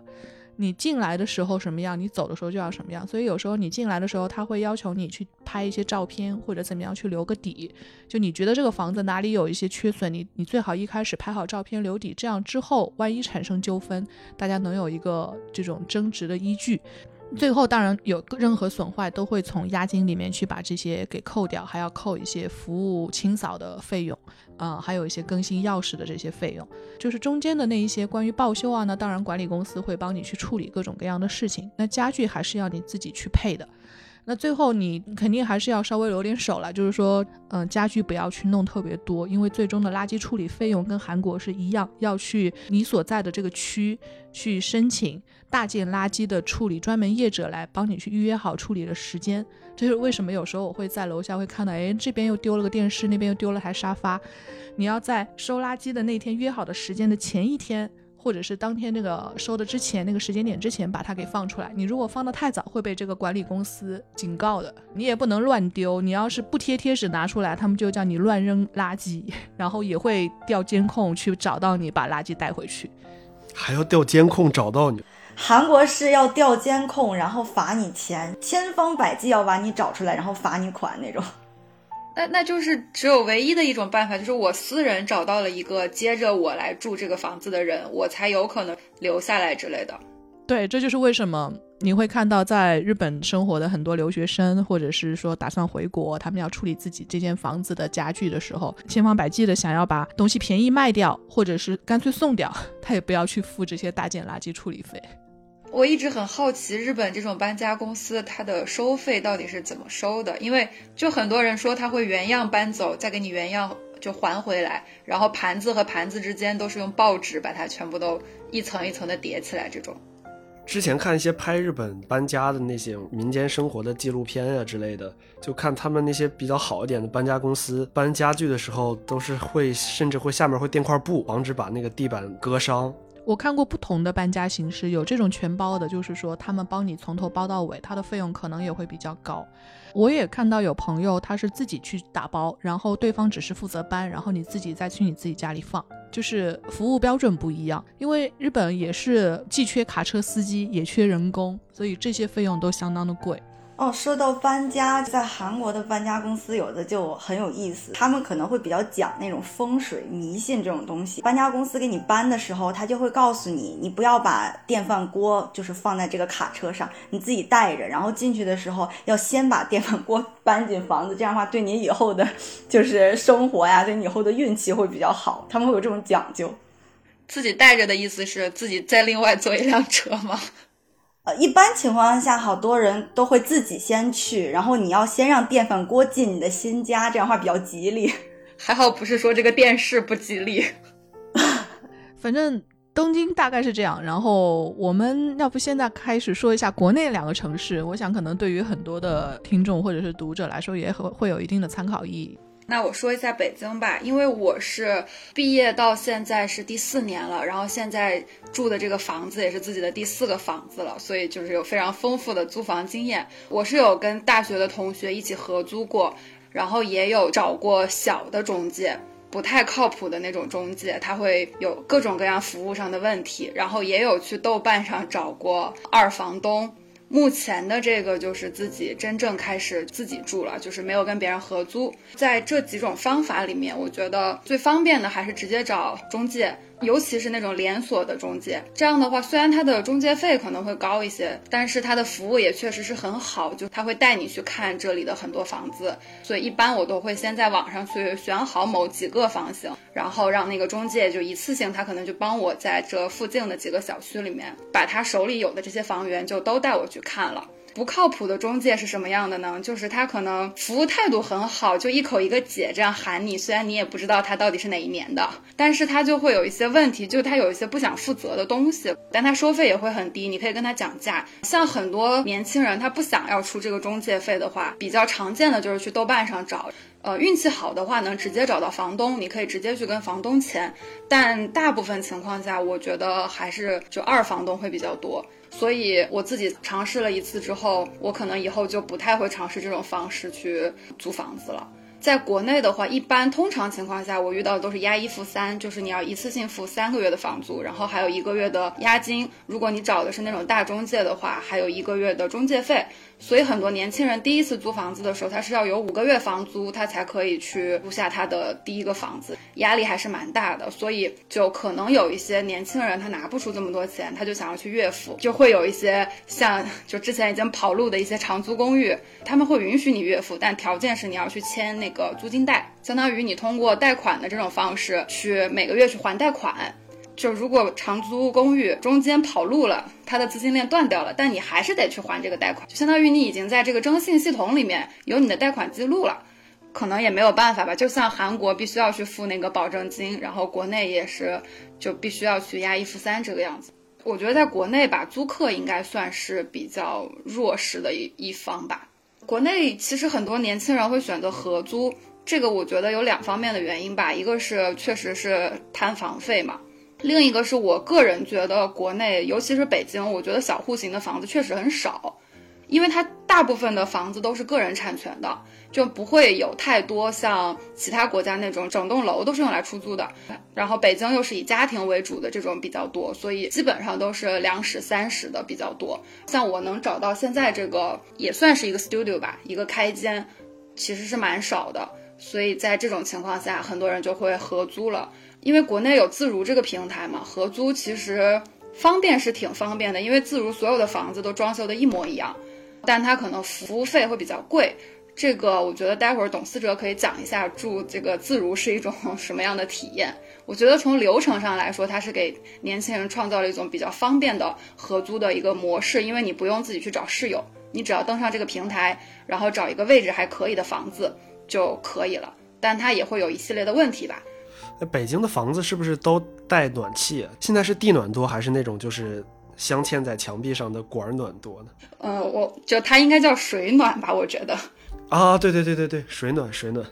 你进来的时候什么样，你走的时候就要什么样。所以有时候你进来的时候，他会要求你去拍一些照片，或者怎么样去留个底。就你觉得这个房子哪里有一些缺损，你你最好一开始拍好照片留底，这样之后万一产生纠纷，大家能有一个这种争执的依据。最后当然有任何损坏都会从押金里面去把这些给扣掉，还要扣一些服务清扫的费用。啊，还有一些更新钥匙的这些费用，就是中间的那一些关于报修啊，那当然管理公司会帮你去处理各种各样的事情。那家具还是要你自己去配的。那最后你肯定还是要稍微留点手了，就是说，嗯，家具不要去弄特别多，因为最终的垃圾处理费用跟韩国是一样，要去你所在的这个区去申请大件垃圾的处理专门业者来帮你去预约好处理的时间。这是为什么？有时候我会在楼下会看到，哎，这边又丢了个电视，那边又丢了台沙发。你要在收垃圾的那天约好的时间的前一天，或者是当天那个收的之前那个时间点之前把它给放出来。你如果放的太早，会被这个管理公司警告的。你也不能乱丢，你要是不贴贴纸拿出来，他们就叫你乱扔垃圾，[laughs] 然后也会调监控去找到你，把垃圾带回去。还要调监控找到你？韩国是要调监控，然后罚你钱，千方百计要把你找出来，然后罚你款那种。那那就是只有唯一的一种办法，就是我私人找到了一个接着我来住这个房子的人，我才有可能留下来之类的。对，这就是为什么你会看到在日本生活的很多留学生，或者是说打算回国，他们要处理自己这间房子的家具的时候，千方百计的想要把东西便宜卖掉，或者是干脆送掉，他也不要去付这些大件垃圾处理费。我一直很好奇，日本这种搬家公司它的收费到底是怎么收的？因为就很多人说他会原样搬走，再给你原样就还回来，然后盘子和盘子之间都是用报纸把它全部都一层一层的叠起来。这种之前看一些拍日本搬家的那些民间生活的纪录片啊之类的，就看他们那些比较好一点的搬家公司搬家具的时候，都是会甚至会下面会垫块布，防止把那个地板割伤。我看过不同的搬家形式，有这种全包的，就是说他们帮你从头包到尾，它的费用可能也会比较高。我也看到有朋友他是自己去打包，然后对方只是负责搬，然后你自己再去你自己家里放，就是服务标准不一样。因为日本也是既缺卡车司机，也缺人工，所以这些费用都相当的贵。哦，说到搬家，在韩国的搬家公司有的就很有意思，他们可能会比较讲那种风水迷信这种东西。搬家公司给你搬的时候，他就会告诉你，你不要把电饭锅就是放在这个卡车上，你自己带着，然后进去的时候要先把电饭锅搬进房子，这样的话对你以后的，就是生活呀，对你以后的运气会比较好。他们会有这种讲究。自己带着的意思是自己再另外坐一辆车吗？呃，一般情况下，好多人都会自己先去，然后你要先让电饭锅进你的新家，这样话比较吉利。[laughs] 还好不是说这个电视不吉利。[laughs] 反正东京大概是这样，然后我们要不现在开始说一下国内两个城市，我想可能对于很多的听众或者是读者来说，也会会有一定的参考意义。那我说一下北京吧，因为我是毕业到现在是第四年了，然后现在住的这个房子也是自己的第四个房子了，所以就是有非常丰富的租房经验。我是有跟大学的同学一起合租过，然后也有找过小的中介，不太靠谱的那种中介，他会有各种各样服务上的问题，然后也有去豆瓣上找过二房东。目前的这个就是自己真正开始自己住了，就是没有跟别人合租。在这几种方法里面，我觉得最方便的还是直接找中介。尤其是那种连锁的中介，这样的话，虽然它的中介费可能会高一些，但是它的服务也确实是很好，就他会带你去看这里的很多房子。所以一般我都会先在网上去选好某几个房型，然后让那个中介就一次性，他可能就帮我在这附近的几个小区里面，把他手里有的这些房源就都带我去看了。不靠谱的中介是什么样的呢？就是他可能服务态度很好，就一口一个姐这样喊你，虽然你也不知道他到底是哪一年的，但是他就会有一些问题，就他有一些不想负责的东西，但他收费也会很低，你可以跟他讲价。像很多年轻人他不想要出这个中介费的话，比较常见的就是去豆瓣上找，呃，运气好的话能直接找到房东，你可以直接去跟房东签，但大部分情况下，我觉得还是就二房东会比较多。所以我自己尝试了一次之后，我可能以后就不太会尝试这种方式去租房子了。在国内的话，一般通常情况下，我遇到的都是押一付三，就是你要一次性付三个月的房租，然后还有一个月的押金。如果你找的是那种大中介的话，还有一个月的中介费。所以很多年轻人第一次租房子的时候，他是要有五个月房租，他才可以去租下他的第一个房子，压力还是蛮大的。所以就可能有一些年轻人他拿不出这么多钱，他就想要去月付，[laughs] 就会有一些像就之前已经跑路的一些长租公寓，他们会允许你月付，但条件是你要去签那个租金贷，相当于你通过贷款的这种方式去每个月去还贷款。就如果长租公寓中间跑路了，它的资金链断掉了，但你还是得去还这个贷款，就相当于你已经在这个征信系统里面有你的贷款记录了，可能也没有办法吧。就像韩国必须要去付那个保证金，然后国内也是就必须要去押一付三这个样子。我觉得在国内吧，租客应该算是比较弱势的一一方吧。国内其实很多年轻人会选择合租，这个我觉得有两方面的原因吧，一个是确实是摊房费嘛。另一个是我个人觉得，国内尤其是北京，我觉得小户型的房子确实很少，因为它大部分的房子都是个人产权的，就不会有太多像其他国家那种整栋楼都是用来出租的。然后北京又是以家庭为主的这种比较多，所以基本上都是两室三室的比较多。像我能找到现在这个也算是一个 studio 吧，一个开间，其实是蛮少的。所以在这种情况下，很多人就会合租了。因为国内有自如这个平台嘛，合租其实方便是挺方便的，因为自如所有的房子都装修的一模一样，但它可能服务费会比较贵。这个我觉得待会儿董思哲可以讲一下住这个自如是一种什么样的体验。我觉得从流程上来说，它是给年轻人创造了一种比较方便的合租的一个模式，因为你不用自己去找室友，你只要登上这个平台，然后找一个位置还可以的房子就可以了。但它也会有一系列的问题吧。那北京的房子是不是都带暖气？啊现在是地暖多还是那种就是镶嵌在墙壁上的管暖多呢？呃，我就它应该叫水暖吧，我觉得。啊，对对对对对，水暖水暖。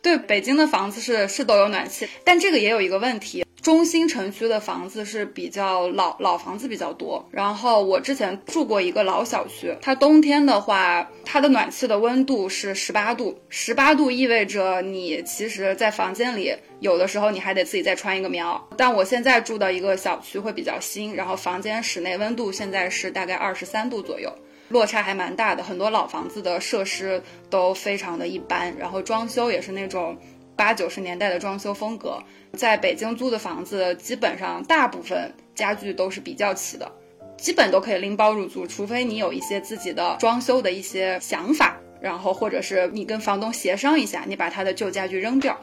对，北京的房子是是都有暖气，但这个也有一个问题，中心城区的房子是比较老老房子比较多，然后我之前住过一个老小区，它冬天的话，它的暖气的温度是十八度，十八度意味着你其实，在房间里有的时候你还得自己再穿一个棉袄。但我现在住的一个小区会比较新，然后房间室内温度现在是大概二十三度左右，落差还蛮大的。很多老房子的设施都非常的一般，然后装修也是那种。八九十年代的装修风格，在北京租的房子，基本上大部分家具都是比较齐的，基本都可以拎包入住，除非你有一些自己的装修的一些想法，然后或者是你跟房东协商一下，你把他的旧家具扔掉。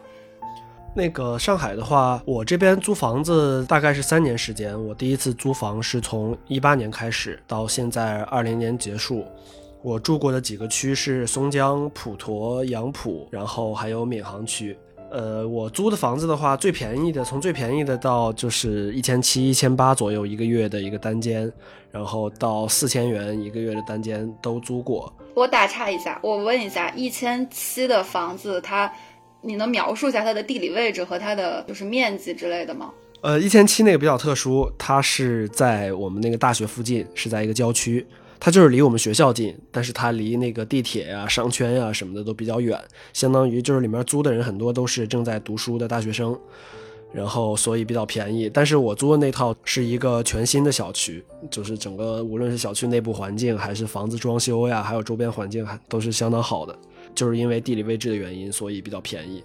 那个上海的话，我这边租房子大概是三年时间，我第一次租房是从一八年开始，到现在二零年结束。我住过的几个区是松江、普陀、杨浦，然后还有闵行区。呃，我租的房子的话，最便宜的从最便宜的到就是一千七、一千八左右一个月的一个单间，然后到四千元一个月的单间都租过。我打岔一下，我问一下，一千七的房子，它你能描述一下它的地理位置和它的就是面积之类的吗？呃，一千七那个比较特殊，它是在我们那个大学附近，是在一个郊区。它就是离我们学校近，但是它离那个地铁呀、商圈呀什么的都比较远，相当于就是里面租的人很多都是正在读书的大学生，然后所以比较便宜。但是我租的那套是一个全新的小区，就是整个无论是小区内部环境，还是房子装修呀，还有周边环境还都是相当好的。就是因为地理位置的原因，所以比较便宜。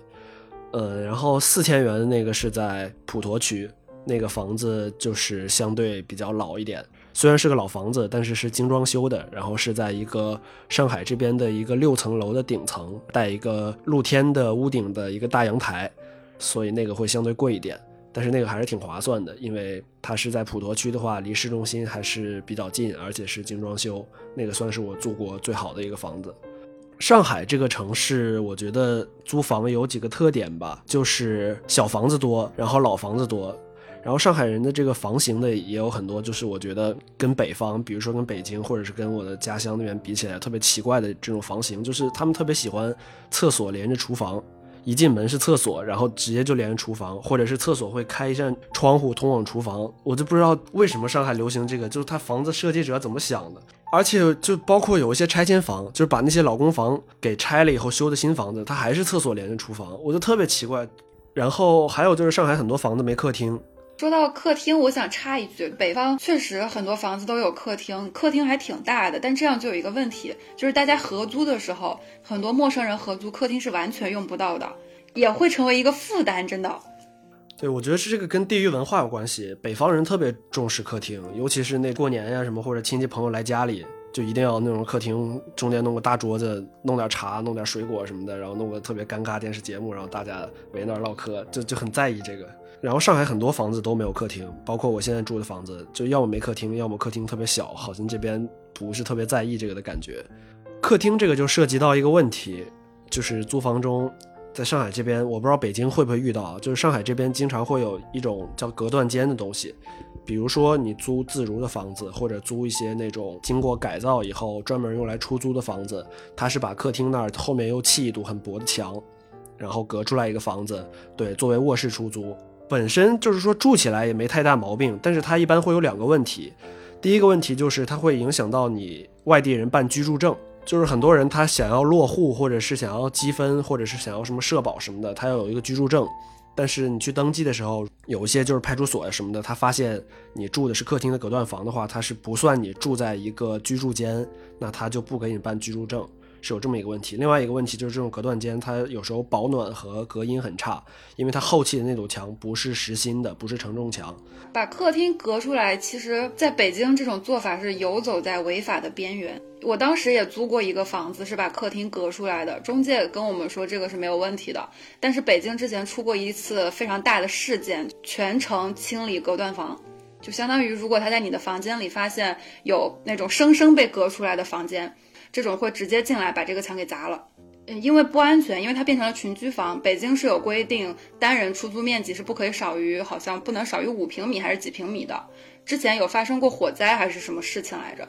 嗯，然后四千元的那个是在普陀区，那个房子就是相对比较老一点。虽然是个老房子，但是是精装修的，然后是在一个上海这边的一个六层楼的顶层，带一个露天的屋顶的一个大阳台，所以那个会相对贵一点，但是那个还是挺划算的，因为它是在普陀区的话，离市中心还是比较近，而且是精装修，那个算是我住过最好的一个房子。上海这个城市，我觉得租房有几个特点吧，就是小房子多，然后老房子多。然后上海人的这个房型的也有很多，就是我觉得跟北方，比如说跟北京或者是跟我的家乡那边比起来，特别奇怪的这种房型，就是他们特别喜欢厕所连着厨房，一进门是厕所，然后直接就连着厨房，或者是厕所会开一扇窗户通往厨房。我就不知道为什么上海流行这个，就是他房子设计者怎么想的。而且就包括有一些拆迁房，就是把那些老公房给拆了以后修的新房子，它还是厕所连着厨房，我就特别奇怪。然后还有就是上海很多房子没客厅。说到客厅，我想插一句，北方确实很多房子都有客厅，客厅还挺大的。但这样就有一个问题，就是大家合租的时候，很多陌生人合租客厅是完全用不到的，也会成为一个负担。真的，对，我觉得是这个跟地域文化有关系。北方人特别重视客厅，尤其是那过年呀什么，或者亲戚朋友来家里，就一定要那种客厅中间弄个大桌子，弄点茶，弄点水果什么的，然后弄个特别尴尬电视节目，然后大家围那儿唠嗑，就就很在意这个。然后上海很多房子都没有客厅，包括我现在住的房子，就要么没客厅，要么客厅特别小，好像这边不是特别在意这个的感觉。客厅这个就涉及到一个问题，就是租房中，在上海这边，我不知道北京会不会遇到，就是上海这边经常会有一种叫隔断间的东西，比如说你租自如的房子，或者租一些那种经过改造以后专门用来出租的房子，它是把客厅那儿后面又砌一堵很薄的墙，然后隔出来一个房子，对，作为卧室出租。本身就是说住起来也没太大毛病，但是它一般会有两个问题。第一个问题就是它会影响到你外地人办居住证，就是很多人他想要落户，或者是想要积分，或者是想要什么社保什么的，他要有一个居住证。但是你去登记的时候，有一些就是派出所什么的，他发现你住的是客厅的隔断房的话，他是不算你住在一个居住间，那他就不给你办居住证。是有这么一个问题，另外一个问题就是这种隔断间，它有时候保暖和隔音很差，因为它后期的那堵墙不是实心的，不是承重墙。把客厅隔出来，其实在北京这种做法是游走在违法的边缘。我当时也租过一个房子，是把客厅隔出来的，中介跟我们说这个是没有问题的。但是北京之前出过一次非常大的事件，全程清理隔断房，就相当于如果他在你的房间里发现有那种生生被隔出来的房间。这种会直接进来把这个墙给砸了，嗯，因为不安全，因为它变成了群居房。北京是有规定，单人出租面积是不可以少于，好像不能少于五平米还是几平米的。之前有发生过火灾还是什么事情来着？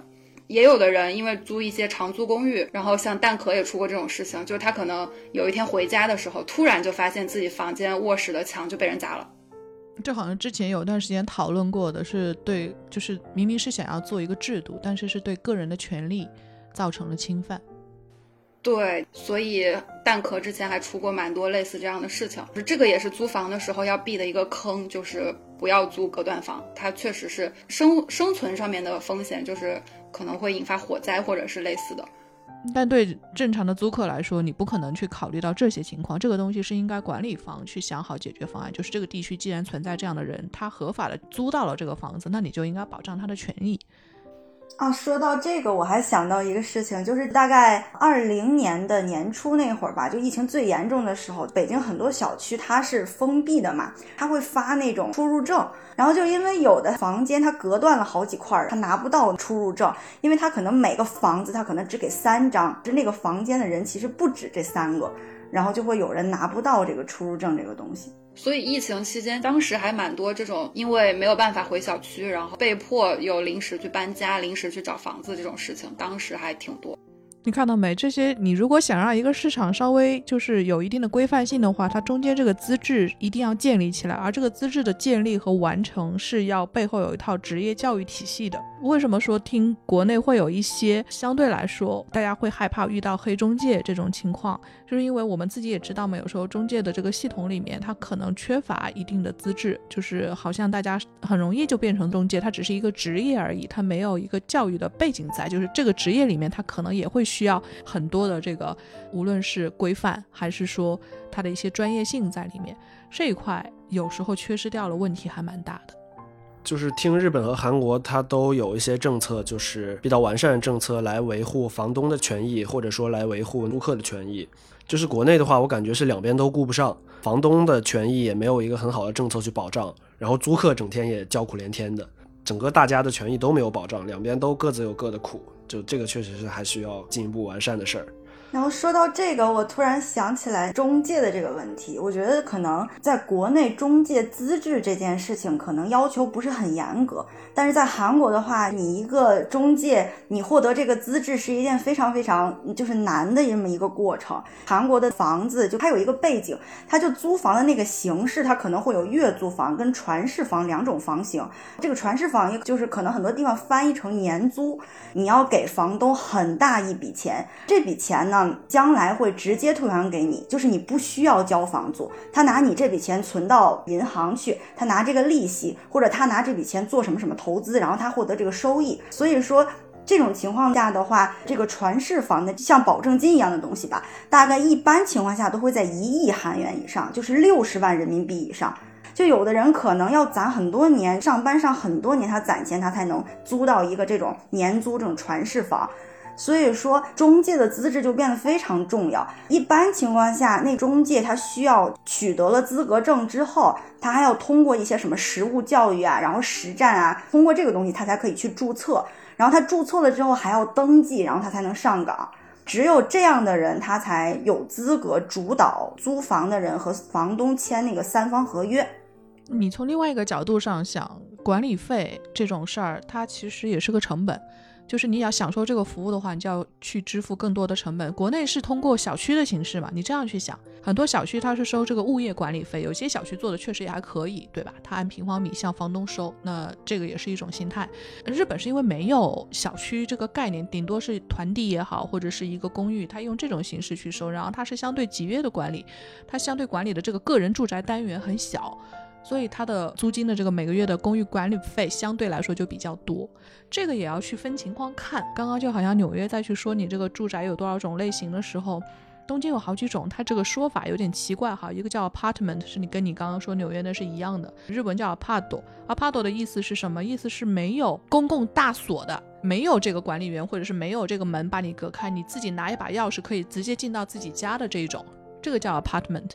也有的人因为租一些长租公寓，然后像蛋壳也出过这种事情，就是他可能有一天回家的时候，突然就发现自己房间卧室的墙就被人砸了。这好像之前有段时间讨论过的，是对，就是明明是想要做一个制度，但是是对个人的权利造成了侵犯。对，所以蛋壳之前还出过蛮多类似这样的事情，这个也是租房的时候要避的一个坑，就是不要租隔断房，它确实是生生存上面的风险，就是可能会引发火灾或者是类似的。但对正常的租客来说，你不可能去考虑到这些情况，这个东西是应该管理方去想好解决方案。就是这个地区既然存在这样的人，他合法的租到了这个房子，那你就应该保障他的权益。啊，说到这个，我还想到一个事情，就是大概二零年的年初那会儿吧，就疫情最严重的时候，北京很多小区它是封闭的嘛，它会发那种出入证，然后就因为有的房间它隔断了好几块，它拿不到出入证，因为它可能每个房子它可能只给三张，就那个房间的人其实不止这三个，然后就会有人拿不到这个出入证这个东西。所以疫情期间，当时还蛮多这种，因为没有办法回小区，然后被迫有临时去搬家、临时去找房子这种事情，当时还挺多。你看到没？这些你如果想让一个市场稍微就是有一定的规范性的话，它中间这个资质一定要建立起来，而这个资质的建立和完成是要背后有一套职业教育体系的。为什么说听国内会有一些相对来说大家会害怕遇到黑中介这种情况，就是因为我们自己也知道嘛，有时候中介的这个系统里面它可能缺乏一定的资质，就是好像大家很容易就变成中介，它只是一个职业而已，它没有一个教育的背景在，就是这个职业里面它可能也会。需要很多的这个，无论是规范还是说它的一些专业性在里面，这一块有时候缺失掉了，问题还蛮大的。就是听日本和韩国，它都有一些政策，就是比较完善的政策来维护房东的权益，或者说来维护租客的权益。就是国内的话，我感觉是两边都顾不上，房东的权益也没有一个很好的政策去保障，然后租客整天也叫苦连天的，整个大家的权益都没有保障，两边都各自有各的苦。就这个确实是还需要进一步完善的事儿。然后说到这个，我突然想起来中介的这个问题。我觉得可能在国内中介资质这件事情可能要求不是很严格，但是在韩国的话，你一个中介，你获得这个资质是一件非常非常就是难的这么一个过程。韩国的房子就它有一个背景，它就租房的那个形式，它可能会有月租房跟传世房两种房型。这个传世房也就是可能很多地方翻译成年租，你要给房东很大一笔钱，这笔钱呢。将来会直接退还给你，就是你不需要交房租，他拿你这笔钱存到银行去，他拿这个利息，或者他拿这笔钱做什么什么投资，然后他获得这个收益。所以说这种情况下的话，这个传世房的像保证金一样的东西吧，大概一般情况下都会在一亿韩元以上，就是六十万人民币以上。就有的人可能要攒很多年，上班上很多年，他攒钱他才能租到一个这种年租这种传世房。所以说，中介的资质就变得非常重要。一般情况下，那中介他需要取得了资格证之后，他还要通过一些什么实务教育啊，然后实战啊，通过这个东西他才可以去注册。然后他注册了之后还要登记，然后他才能上岗。只有这样的人，他才有资格主导租房的人和房东签那个三方合约。你从另外一个角度上想，管理费这种事儿，它其实也是个成本。就是你要享受这个服务的话，你就要去支付更多的成本。国内是通过小区的形式嘛？你这样去想，很多小区它是收这个物业管理费，有些小区做的确实也还可以，对吧？它按平方米向房东收，那这个也是一种心态。日本是因为没有小区这个概念，顶多是团地也好，或者是一个公寓，它用这种形式去收，然后它是相对集约的管理，它相对管理的这个个人住宅单元很小。所以它的租金的这个每个月的公寓管理费相对来说就比较多，这个也要去分情况看。刚刚就好像纽约再去说你这个住宅有多少种类型的时候，东京有好几种，它这个说法有点奇怪哈。一个叫 apartment，是你跟你刚刚说纽约的是一样的，日文叫 apart，apart 的意思是什么？意思是没有公共大锁的，没有这个管理员或者是没有这个门把你隔开，你自己拿一把钥匙可以直接进到自己家的这一种，这个叫 apartment。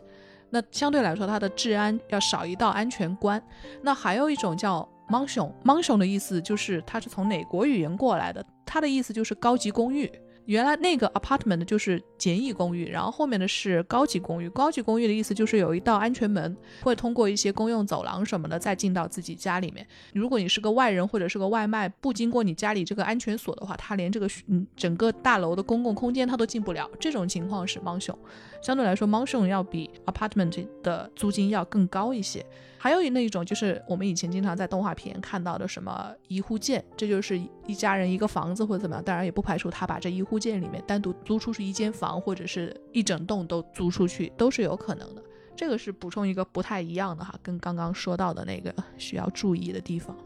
那相对来说，它的治安要少一道安全关。那还有一种叫 m o n s i o n m o n s i o n 的意思就是它是从哪国语言过来的？它的意思就是高级公寓。原来那个 apartment 就是简易公寓，然后后面的是高级公寓。高级公寓的意思就是有一道安全门，会通过一些公用走廊什么的再进到自己家里面。如果你是个外人或者是个外卖，不经过你家里这个安全锁的话，他连这个嗯整个大楼的公共空间他都进不了。这种情况是 mansion，相对来说 mansion 要比 apartment 的租金要更高一些。还有那一种就是我们以前经常在动画片看到的什么一户建，这就是一家人一个房子或者怎么样。当然也不排除他把这一户建里面单独租出去一间房或者是一整栋都租出去，都是有可能的。这个是补充一个不太一样的哈，跟刚刚说到的那个 [laughs] 需要注意的地方。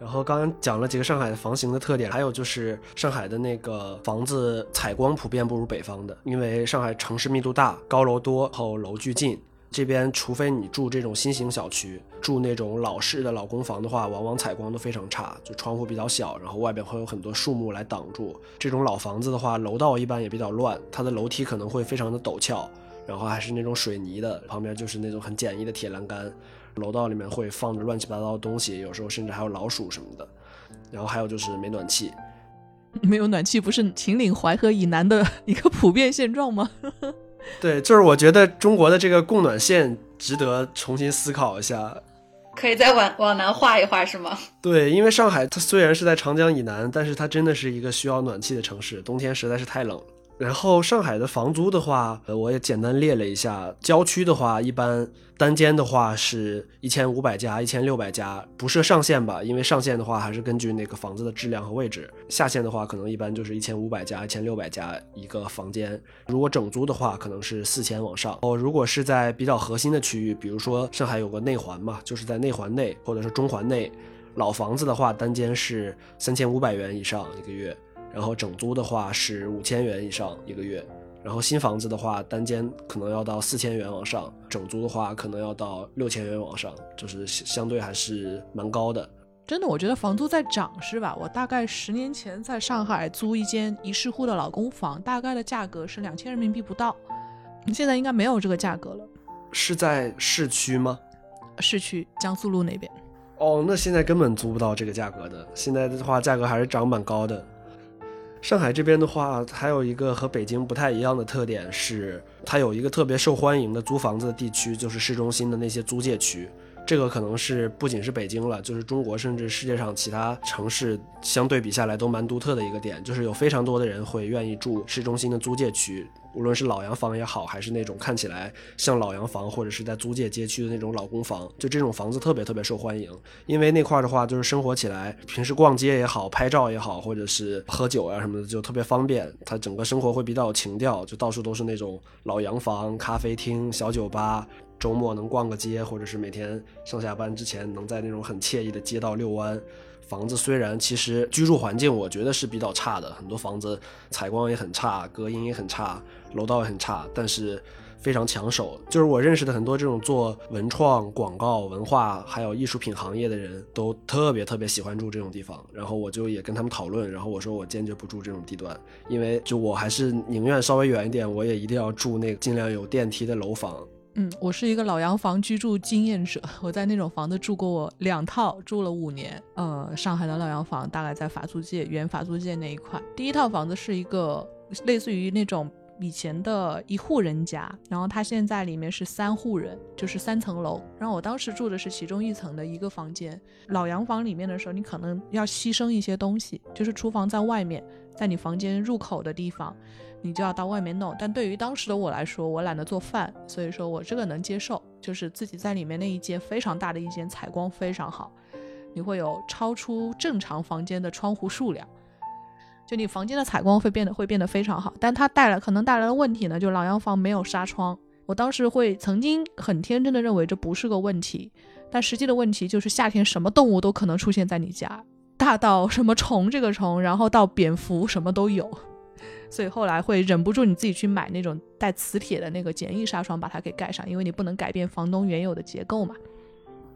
然后刚刚讲了几个上海的房型的特点，还有就是上海的那个房子采光普遍不如北方的，因为上海城市密度大，高楼多，后楼距近。这边除非你住这种新型小区，住那种老式的老公房的话，往往采光都非常差，就窗户比较小，然后外边会有很多树木来挡住。这种老房子的话，楼道一般也比较乱，它的楼梯可能会非常的陡峭，然后还是那种水泥的，旁边就是那种很简易的铁栏杆。楼道里面会放着乱七八糟的东西，有时候甚至还有老鼠什么的。然后还有就是没暖气，[laughs] 没有暖气不是秦岭淮河以南的一个普遍现状吗？[laughs] [laughs] 对，就是我觉得中国的这个供暖线值得重新思考一下，可以再往往南画一画是吗？[laughs] 对，因为上海它虽然是在长江以南，但是它真的是一个需要暖气的城市，冬天实在是太冷。然后上海的房租的话，呃，我也简单列了一下。郊区的话，一般单间的话是一千五百加、一千六百加，不设上限吧？因为上限的话还是根据那个房子的质量和位置。下限的话，可能一般就是一千五百加、一千六百加一个房间。如果整租的话，可能是四千往上。哦，如果是在比较核心的区域，比如说上海有个内环嘛，就是在内环内或者是中环内，老房子的话，单间是三千五百元以上一个月。然后整租的话是五千元以上一个月，然后新房子的话单间可能要到四千元往上，整租的话可能要到六千元往上，就是相对还是蛮高的。真的，我觉得房租在涨是吧？我大概十年前在上海租一间一室户的老公房，大概的价格是两千人民币不到，现在应该没有这个价格了。是在市区吗？市区，江苏路那边。哦，那现在根本租不到这个价格的。现在的话，价格还是涨蛮高的。上海这边的话，还有一个和北京不太一样的特点是，它有一个特别受欢迎的租房子的地区，就是市中心的那些租界区。这个可能是不仅是北京了，就是中国甚至世界上其他城市相对比下来都蛮独特的一个点，就是有非常多的人会愿意住市中心的租界区。无论是老洋房也好，还是那种看起来像老洋房或者是在租界街区的那种老公房，就这种房子特别特别受欢迎。因为那块儿的话，就是生活起来，平时逛街也好，拍照也好，或者是喝酒啊什么的，就特别方便。它整个生活会比较有情调，就到处都是那种老洋房、咖啡厅、小酒吧。周末能逛个街，或者是每天上下班之前能在那种很惬意的街道遛弯。房子虽然其实居住环境我觉得是比较差的，很多房子采光也很差，隔音也很差，楼道也很差，但是非常抢手。就是我认识的很多这种做文创、广告、文化还有艺术品行业的人都特别特别喜欢住这种地方。然后我就也跟他们讨论，然后我说我坚决不住这种地段，因为就我还是宁愿稍微远一点，我也一定要住那个尽量有电梯的楼房。嗯，我是一个老洋房居住经验者，我在那种房子住过我两套，住了五年。呃，上海的老洋房大概在法租界原法租界那一块。第一套房子是一个类似于那种以前的一户人家，然后它现在里面是三户人，就是三层楼。然后我当时住的是其中一层的一个房间。老洋房里面的时候，你可能要牺牲一些东西，就是厨房在外面，在你房间入口的地方。你就要到外面弄，但对于当时的我来说，我懒得做饭，所以说我这个能接受，就是自己在里面那一间非常大的一间，采光非常好，你会有超出正常房间的窗户数量，就你房间的采光会变得会变得非常好，但它带来可能带来的问题呢，就老洋房没有纱窗，我当时会曾经很天真的认为这不是个问题，但实际的问题就是夏天什么动物都可能出现在你家，大到什么虫这个虫，然后到蝙蝠什么都有。所以后来会忍不住你自己去买那种带磁铁的那个简易纱窗，把它给盖上，因为你不能改变房东原有的结构嘛。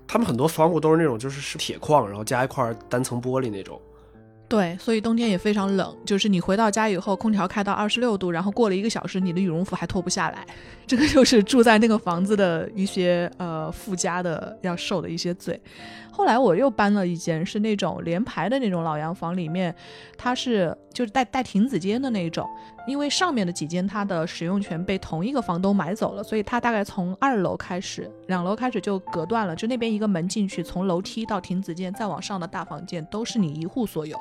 他们很多房屋都是那种，就是是铁框，然后加一块单层玻璃那种。对，所以冬天也非常冷，就是你回到家以后，空调开到二十六度，然后过了一个小时，你的羽绒服还脱不下来。这个就是住在那个房子的一些呃附加的要受的一些罪。后来我又搬了一间，是那种连排的那种老洋房，里面它是就是带带亭子间的那种。因为上面的几间它的使用权被同一个房东买走了，所以它大概从二楼开始，两楼开始就隔断了，就那边一个门进去，从楼梯到亭子间再往上的大房间都是你一户所有。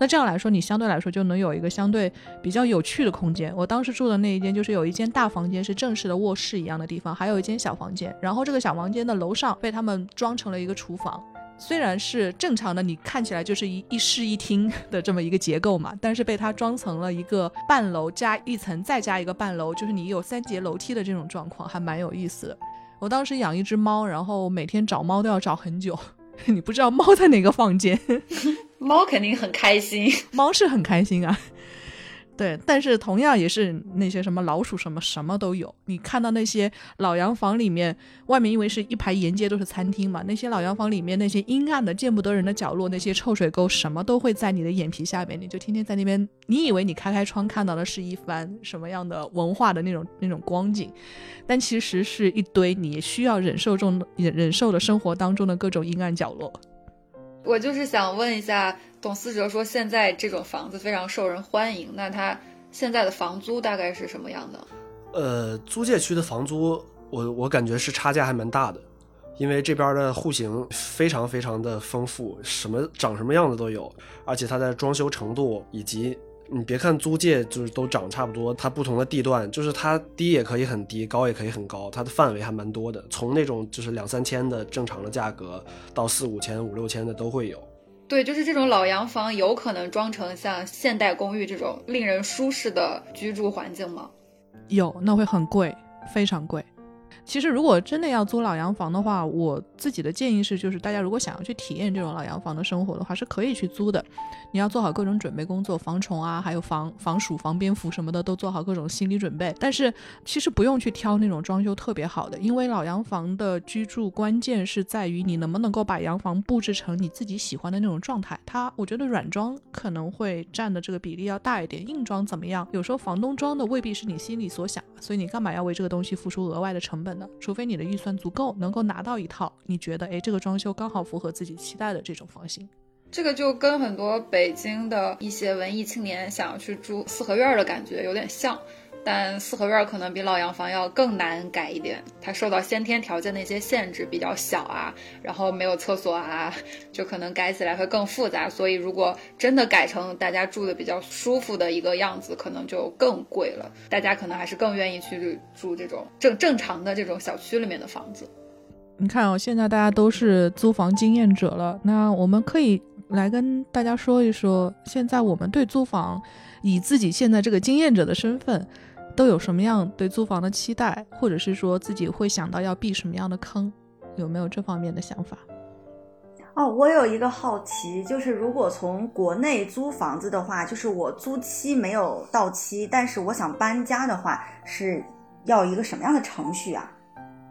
那这样来说，你相对来说就能有一个相对比较有趣的空间。我当时住的那一间就是有一间大房间是正式的卧室一样的地方，还有一间小房间，然后这个小房间的楼上被他们装成了一个厨房。虽然是正常的，你看起来就是一一室一厅的这么一个结构嘛，但是被它装成了一个半楼加一层再加一个半楼，就是你有三节楼梯的这种状况，还蛮有意思的。我当时养一只猫，然后每天找猫都要找很久，[laughs] 你不知道猫在哪个房间，[laughs] 猫肯定很开心，猫是很开心啊。对，但是同样也是那些什么老鼠什么什么都有。你看到那些老洋房里面，外面因为是一排沿街都是餐厅嘛，那些老洋房里面那些阴暗的见不得人的角落，那些臭水沟什么都会在你的眼皮下面，你就天天在那边，你以为你开开窗看到的是一番什么样的文化的那种那种光景，但其实是一堆你需要忍受中忍忍受的生活当中的各种阴暗角落。我就是想问一下，董思哲说现在这种房子非常受人欢迎，那他现在的房租大概是什么样的？呃，租界区的房租，我我感觉是差价还蛮大的，因为这边的户型非常非常的丰富，什么长什么样子都有，而且它的装修程度以及。你别看租界就是都涨差不多，它不同的地段就是它低也可以很低，高也可以很高，它的范围还蛮多的。从那种就是两三千的正常的价格，到四五千、五六千的都会有。对，就是这种老洋房有可能装成像现代公寓这种令人舒适的居住环境吗？有，那会很贵，非常贵。其实，如果真的要租老洋房的话，我自己的建议是，就是大家如果想要去体验这种老洋房的生活的话，是可以去租的。你要做好各种准备工作，防虫啊，还有防防鼠、防蝙蝠什么的，都做好各种心理准备。但是，其实不用去挑那种装修特别好的，因为老洋房的居住关键是在于你能不能够把洋房布置成你自己喜欢的那种状态。它，我觉得软装可能会占的这个比例要大一点，硬装怎么样？有时候房东装的未必是你心里所想，所以你干嘛要为这个东西付出额外的成本？除非你的预算足够，能够拿到一套你觉得哎，这个装修刚好符合自己期待的这种房型，这个就跟很多北京的一些文艺青年想要去住四合院的感觉有点像。但四合院可能比老洋房要更难改一点，它受到先天条件的一些限制，比较小啊，然后没有厕所啊，[laughs] 就可能改起来会更复杂。所以如果真的改成大家住的比较舒服的一个样子，可能就更贵了。大家可能还是更愿意去住这种正正常的这种小区里面的房子。你看哦，现在大家都是租房经验者了，那我们可以来跟大家说一说，现在我们对租房，以自己现在这个经验者的身份。都有什么样对租房的期待，或者是说自己会想到要避什么样的坑，有没有这方面的想法？哦，我有一个好奇，就是如果从国内租房子的话，就是我租期没有到期，但是我想搬家的话，是要一个什么样的程序啊？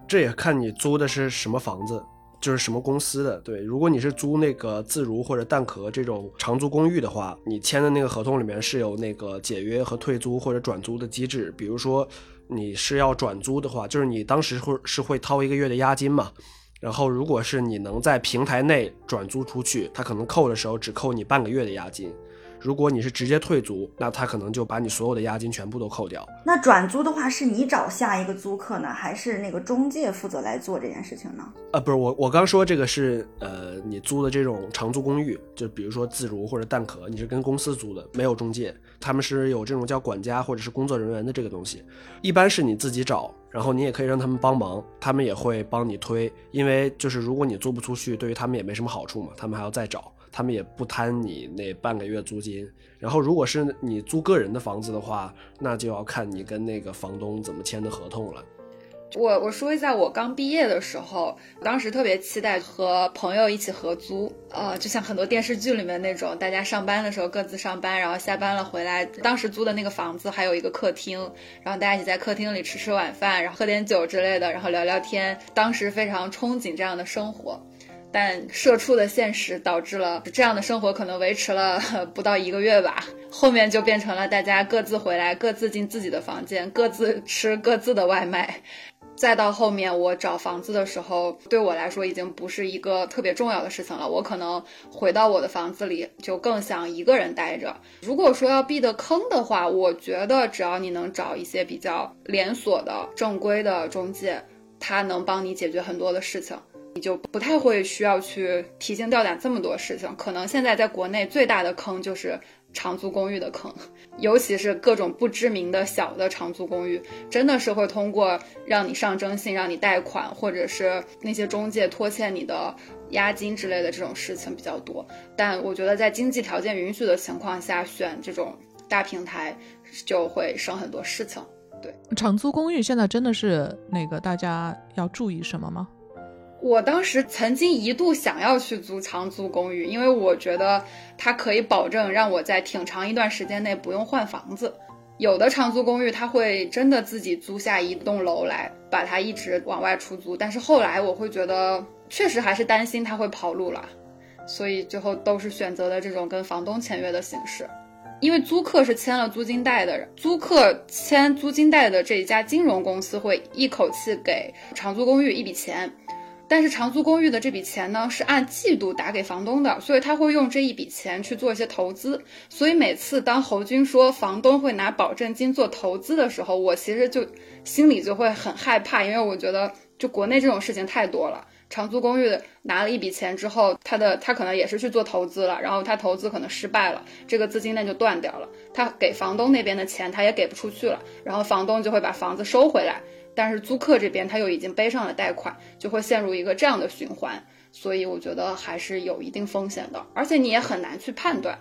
这也看你租的是什么房子。就是什么公司的对，如果你是租那个自如或者蛋壳这种长租公寓的话，你签的那个合同里面是有那个解约和退租或者转租的机制。比如说你是要转租的话，就是你当时会是会掏一个月的押金嘛，然后如果是你能在平台内转租出去，他可能扣的时候只扣你半个月的押金。如果你是直接退租，那他可能就把你所有的押金全部都扣掉。那转租的话，是你找下一个租客呢，还是那个中介负责来做这件事情呢？呃，不是我，我刚说这个是呃，你租的这种长租公寓，就比如说自如或者蛋壳，你是跟公司租的，没有中介，他们是有这种叫管家或者是工作人员的这个东西，一般是你自己找，然后你也可以让他们帮忙，他们也会帮你推，因为就是如果你租不出去，对于他们也没什么好处嘛，他们还要再找。他们也不贪你那半个月租金，然后如果是你租个人的房子的话，那就要看你跟那个房东怎么签的合同了。我我说一下，我刚毕业的时候，当时特别期待和朋友一起合租，呃，就像很多电视剧里面那种，大家上班的时候各自上班，然后下班了回来，当时租的那个房子还有一个客厅，然后大家一起在客厅里吃吃晚饭，然后喝点酒之类的，然后聊聊天，当时非常憧憬这样的生活。但社畜的现实导致了这样的生活可能维持了 [laughs] 不到一个月吧，后面就变成了大家各自回来，各自进自己的房间，各自吃各自的外卖。再到后面我找房子的时候，对我来说已经不是一个特别重要的事情了。我可能回到我的房子里，就更想一个人待着。如果说要避的坑的话，我觉得只要你能找一些比较连锁的正规的中介，他能帮你解决很多的事情，你就不太会需要去提心吊胆这么多事情。可能现在在国内最大的坑就是长租公寓的坑。[laughs] 尤其是各种不知名的小的长租公寓，真的是会通过让你上征信、让你贷款，或者是那些中介拖欠你的押金之类的这种事情比较多。但我觉得在经济条件允许的情况下，选这种大平台就会省很多事情。对，长租公寓现在真的是那个大家要注意什么吗？我当时曾经一度想要去租长租公寓，因为我觉得它可以保证让我在挺长一段时间内不用换房子。有的长租公寓它会真的自己租下一栋楼来，把它一直往外出租。但是后来我会觉得，确实还是担心它会跑路了，所以最后都是选择了这种跟房东签约的形式。因为租客是签了租金贷的人，租客签租金贷的这一家金融公司会一口气给长租公寓一笔钱。但是长租公寓的这笔钱呢，是按季度打给房东的，所以他会用这一笔钱去做一些投资。所以每次当侯军说房东会拿保证金做投资的时候，我其实就心里就会很害怕，因为我觉得就国内这种事情太多了。长租公寓拿了一笔钱之后，他的他可能也是去做投资了，然后他投资可能失败了，这个资金链就断掉了，他给房东那边的钱他也给不出去了，然后房东就会把房子收回来。但是租客这边他又已经背上了贷款，就会陷入一个这样的循环，所以我觉得还是有一定风险的，而且你也很难去判断。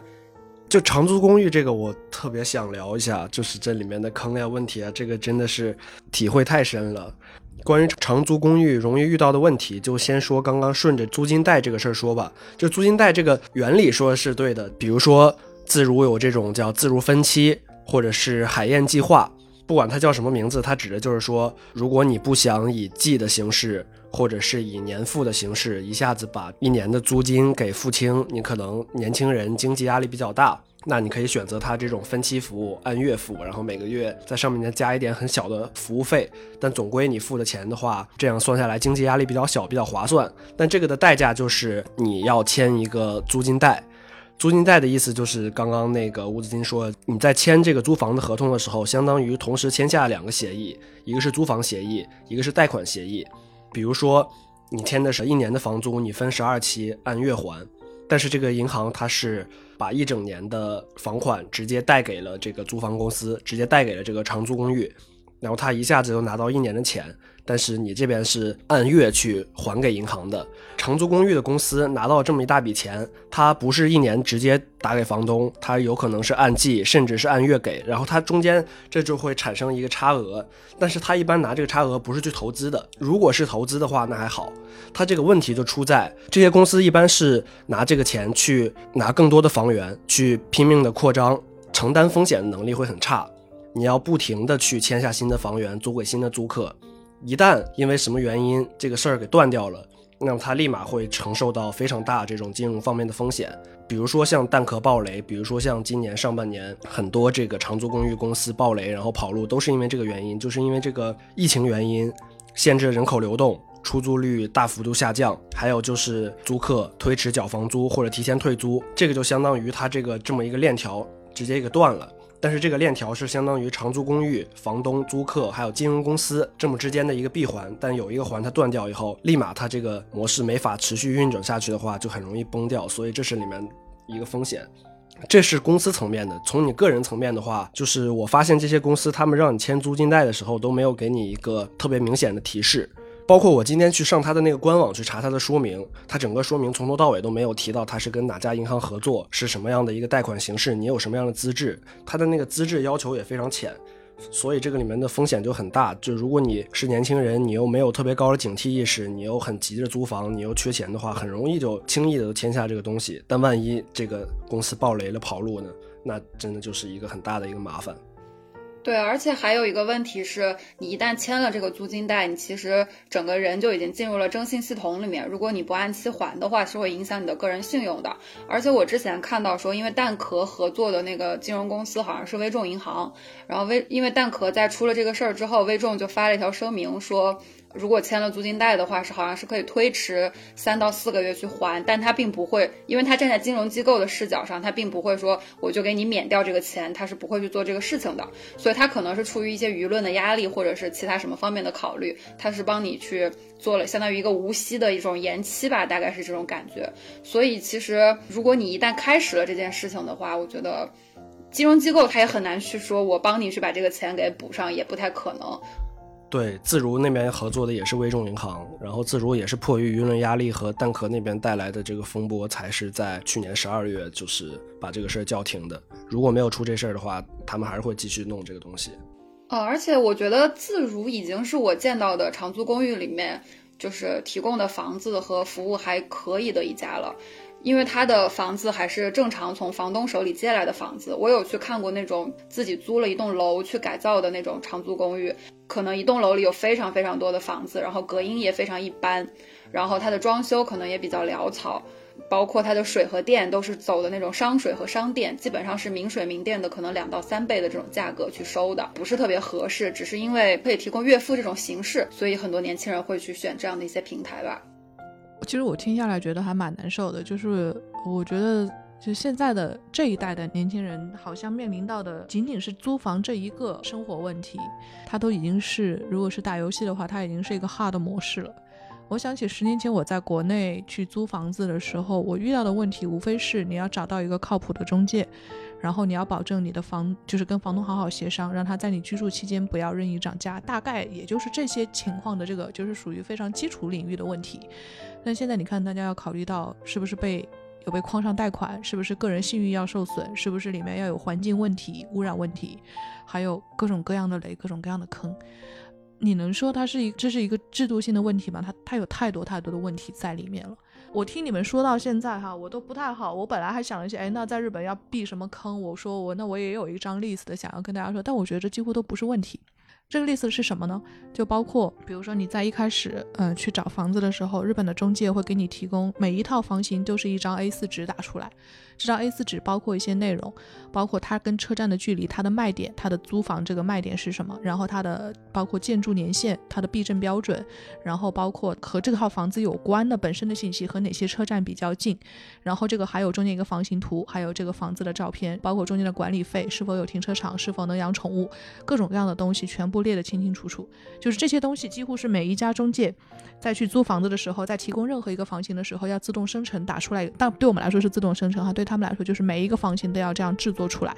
就长租公寓这个，我特别想聊一下，就是这里面的坑呀、问题啊，这个真的是体会太深了。关于长租公寓容易遇到的问题，就先说刚刚顺着租金贷这个事儿说吧。就租金贷这个原理说是对的，比如说自如有这种叫自如分期，或者是海燕计划。不管它叫什么名字，它指的就是说，如果你不想以季的形式，或者是以年付的形式，一下子把一年的租金给付清，你可能年轻人经济压力比较大，[laughs] 那你可以选择它这种分期服务，按月付，然后每个月在上面再加一点很小的服务费，但总归你付的钱的话，这样算下来经济压力比较小，比较划算。但这个的代价就是你要签一个租金贷。租金贷的意思就是刚刚那个吴子金说，你在签这个租房的合同的时候，相当于同时签下两个协议，一个是租房协议，一个是贷款协议。比如说，你签的是一年的房租，你分十二期按月还，但是这个银行它是把一整年的房款直接贷给了这个租房公司，直接贷给了这个长租公寓，然后他一下子就拿到一年的钱。但是你这边是按月去还给银行的，长租公寓的公司拿到这么一大笔钱，他不是一年直接打给房东，他有可能是按季，甚至是按月给，然后它中间这就会产生一个差额，但是他一般拿这个差额不是去投资的，如果是投资的话那还好，他这个问题就出在这些公司一般是拿这个钱去拿更多的房源，去拼命的扩张，承担风险的能力会很差，你要不停的去签下新的房源，租给新的租客。一旦因为什么原因这个事儿给断掉了，那么他立马会承受到非常大这种金融方面的风险，比如说像蛋壳暴雷，比如说像今年上半年很多这个长租公寓公司暴雷然后跑路，都是因为这个原因，就是因为这个疫情原因限制人口流动，出租率大幅度下降，还有就是租客推迟缴房租或者提前退租，这个就相当于他这个这么一个链条直接给断了。但是这个链条是相当于长租公寓房东、租客还有金融公司这么之间的一个闭环，但有一个环它断掉以后，立马它这个模式没法持续运转下去的话，就很容易崩掉。所以这是里面一个风险。这是公司层面的。从你个人层面的话，就是我发现这些公司他们让你签租金贷的时候都没有给你一个特别明显的提示。包括我今天去上他的那个官网去查他的说明，他整个说明从头到尾都没有提到他是跟哪家银行合作，是什么样的一个贷款形式，你有什么样的资质，他的那个资质要求也非常浅，所以这个里面的风险就很大。就如果你是年轻人，你又没有特别高的警惕意识，你又很急着租房，你又缺钱的话，很容易就轻易的签下这个东西。但万一这个公司爆雷了跑路呢？那真的就是一个很大的一个麻烦。对，而且还有一个问题是，你一旦签了这个租金贷，你其实整个人就已经进入了征信系统里面。如果你不按期还的话，是会影响你的个人信用的。而且我之前看到说，因为蛋壳合作的那个金融公司好像是微众银行，然后微因为蛋壳在出了这个事儿之后，微众就发了一条声明说。如果签了租金贷的话，是好像是可以推迟三到四个月去还，但他并不会，因为他站在金融机构的视角上，他并不会说我就给你免掉这个钱，他是不会去做这个事情的。所以他可能是出于一些舆论的压力，或者是其他什么方面的考虑，他是帮你去做了相当于一个无息的一种延期吧，大概是这种感觉。所以其实如果你一旦开始了这件事情的话，我觉得金融机构他也很难去说我帮你去把这个钱给补上，也不太可能。对，自如那边合作的也是微众银行，然后自如也是迫于舆论压力和蛋壳那边带来的这个风波，才是在去年十二月就是把这个事儿叫停的。如果没有出这事儿的话，他们还是会继续弄这个东西。呃，而且我觉得自如已经是我见到的长租公寓里面就是提供的房子和服务还可以的一家了。因为他的房子还是正常从房东手里借来的房子，我有去看过那种自己租了一栋楼去改造的那种长租公寓，可能一栋楼里有非常非常多的房子，然后隔音也非常一般，然后它的装修可能也比较潦草，包括它的水和电都是走的那种商水和商电，基本上是明水明电的可能两到三倍的这种价格去收的，不是特别合适，只是因为可以提供月付这种形式，所以很多年轻人会去选这样的一些平台吧。其实我听下来觉得还蛮难受的，就是我觉得就现在的这一代的年轻人，好像面临到的仅仅是租房这一个生活问题，他都已经是，如果是打游戏的话，他已经是一个 hard 模式了。我想起十年前我在国内去租房子的时候，我遇到的问题无非是你要找到一个靠谱的中介。然后你要保证你的房就是跟房东好好协商，让他在你居住期间不要任意涨价，大概也就是这些情况的这个就是属于非常基础领域的问题。但现在你看，大家要考虑到是不是被有被框上贷款，是不是个人信誉要受损，是不是里面要有环境问题、污染问题，还有各种各样的雷、各种各样的坑。你能说它是一这是一个制度性的问题吗？它它有太多太多的问题在里面了。我听你们说到现在哈，我都不太好。我本来还想一些，哎，那在日本要避什么坑？我说我那我也有一张 list 的想要跟大家说，但我觉得这几乎都不是问题。这个例子是什么呢？就包括，比如说你在一开始，嗯，去找房子的时候，日本的中介会给你提供每一套房型都是一张 A4 纸打出来。这张 A4 纸包括一些内容，包括它跟车站的距离、它的卖点、它的租房这个卖点是什么，然后它的包括建筑年限、它的避震标准，然后包括和这套房子有关的本身的信息和哪些车站比较近，然后这个还有中间一个房型图，还有这个房子的照片，包括中间的管理费是否有停车场，是否能养宠物，各种各样的东西全部列得清清楚楚。就是这些东西几乎是每一家中介再去租房子的时候，在提供任何一个房型的时候要自动生成打出来，但对我们来说是自动生成哈，对。他们来说，就是每一个房型都要这样制作出来。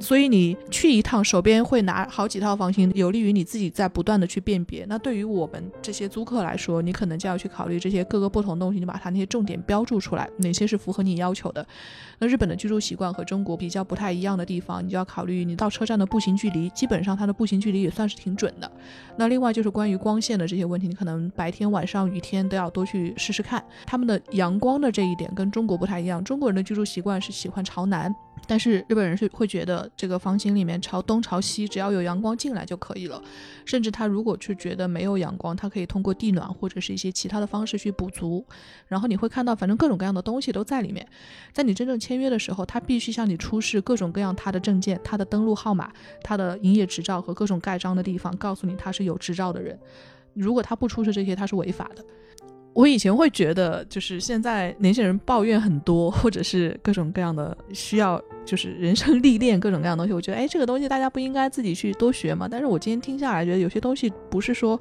所以你去一趟，手边会拿好几套房型，有利于你自己在不断的去辨别。那对于我们这些租客来说，你可能就要去考虑这些各个不同东西，你把它那些重点标注出来，哪些是符合你要求的。那日本的居住习惯和中国比较不太一样的地方，你就要考虑你到车站的步行距离，基本上它的步行距离也算是挺准的。那另外就是关于光线的这些问题，你可能白天、晚上、雨天都要多去试试看。他们的阳光的这一点跟中国不太一样，中国人的居住习惯是喜欢朝南。但是日本人是会觉得这个房型里面朝东朝西，只要有阳光进来就可以了。甚至他如果去觉得没有阳光，他可以通过地暖或者是一些其他的方式去补足。然后你会看到，反正各种各样的东西都在里面。在你真正签约的时候，他必须向你出示各种各样他的证件、他的登录号码、他的营业执照和各种盖章的地方，告诉你他是有执照的人。如果他不出示这些，他是违法的。我以前会觉得，就是现在年轻人抱怨很多，或者是各种各样的需要，就是人生历练各种各样的东西。我觉得，哎，这个东西大家不应该自己去多学吗？但是我今天听下来，觉得有些东西不是说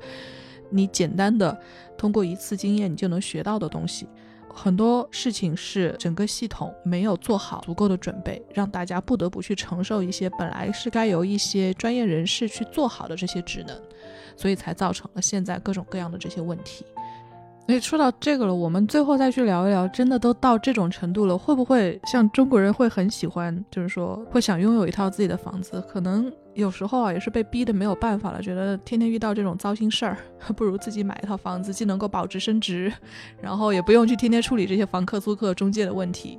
你简单的通过一次经验你就能学到的东西，很多事情是整个系统没有做好足够的准备，让大家不得不去承受一些本来是该由一些专业人士去做好的这些职能，所以才造成了现在各种各样的这些问题。所以说到这个了，我们最后再去聊一聊，真的都到这种程度了，会不会像中国人会很喜欢，就是说会想拥有一套自己的房子？可能有时候啊，也是被逼的没有办法了，觉得天天遇到这种糟心事儿，[laughs] 不如自己买一套房子，既能够保值升值，然后也不用去天天处理这些房客、租客、中介的问题。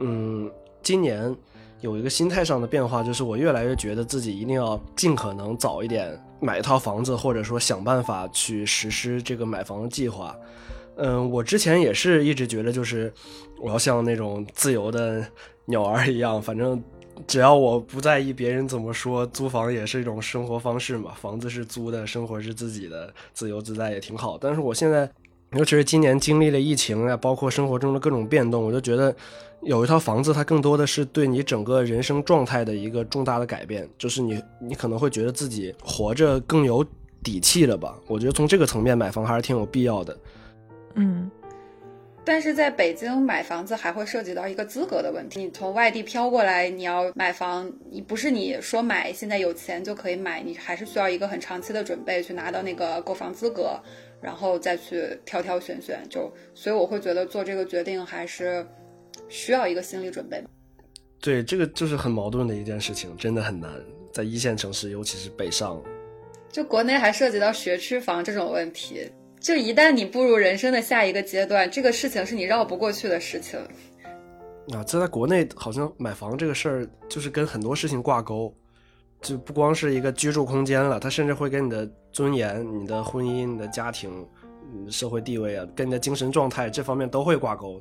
嗯，今年有一个心态上的变化，就是我越来越觉得自己一定要尽可能早一点买一套房子，或者说想办法去实施这个买房计划。嗯，我之前也是一直觉得，就是我要像那种自由的鸟儿一样，反正只要我不在意别人怎么说，租房也是一种生活方式嘛。房子是租的，生活是自己的，自由自在也挺好。但是我现在，尤其是今年经历了疫情啊，包括生活中的各种变动，我就觉得有一套房子，它更多的是对你整个人生状态的一个重大的改变，就是你你可能会觉得自己活着更有底气了吧？我觉得从这个层面买房还是挺有必要的。嗯，但是在北京买房子还会涉及到一个资格的问题。你从外地飘过来，你要买房，你不是你说买现在有钱就可以买，你还是需要一个很长期的准备去拿到那个购房资格，然后再去挑挑选选。就所以我会觉得做这个决定还是需要一个心理准备。对，这个就是很矛盾的一件事情，真的很难在一线城市，尤其是北上。就国内还涉及到学区房这种问题。就一旦你步入人生的下一个阶段，这个事情是你绕不过去的事情。啊，这在国内好像买房这个事儿，就是跟很多事情挂钩，就不光是一个居住空间了，它甚至会跟你的尊严、你的婚姻、你的家庭、嗯社会地位啊，跟你的精神状态这方面都会挂钩。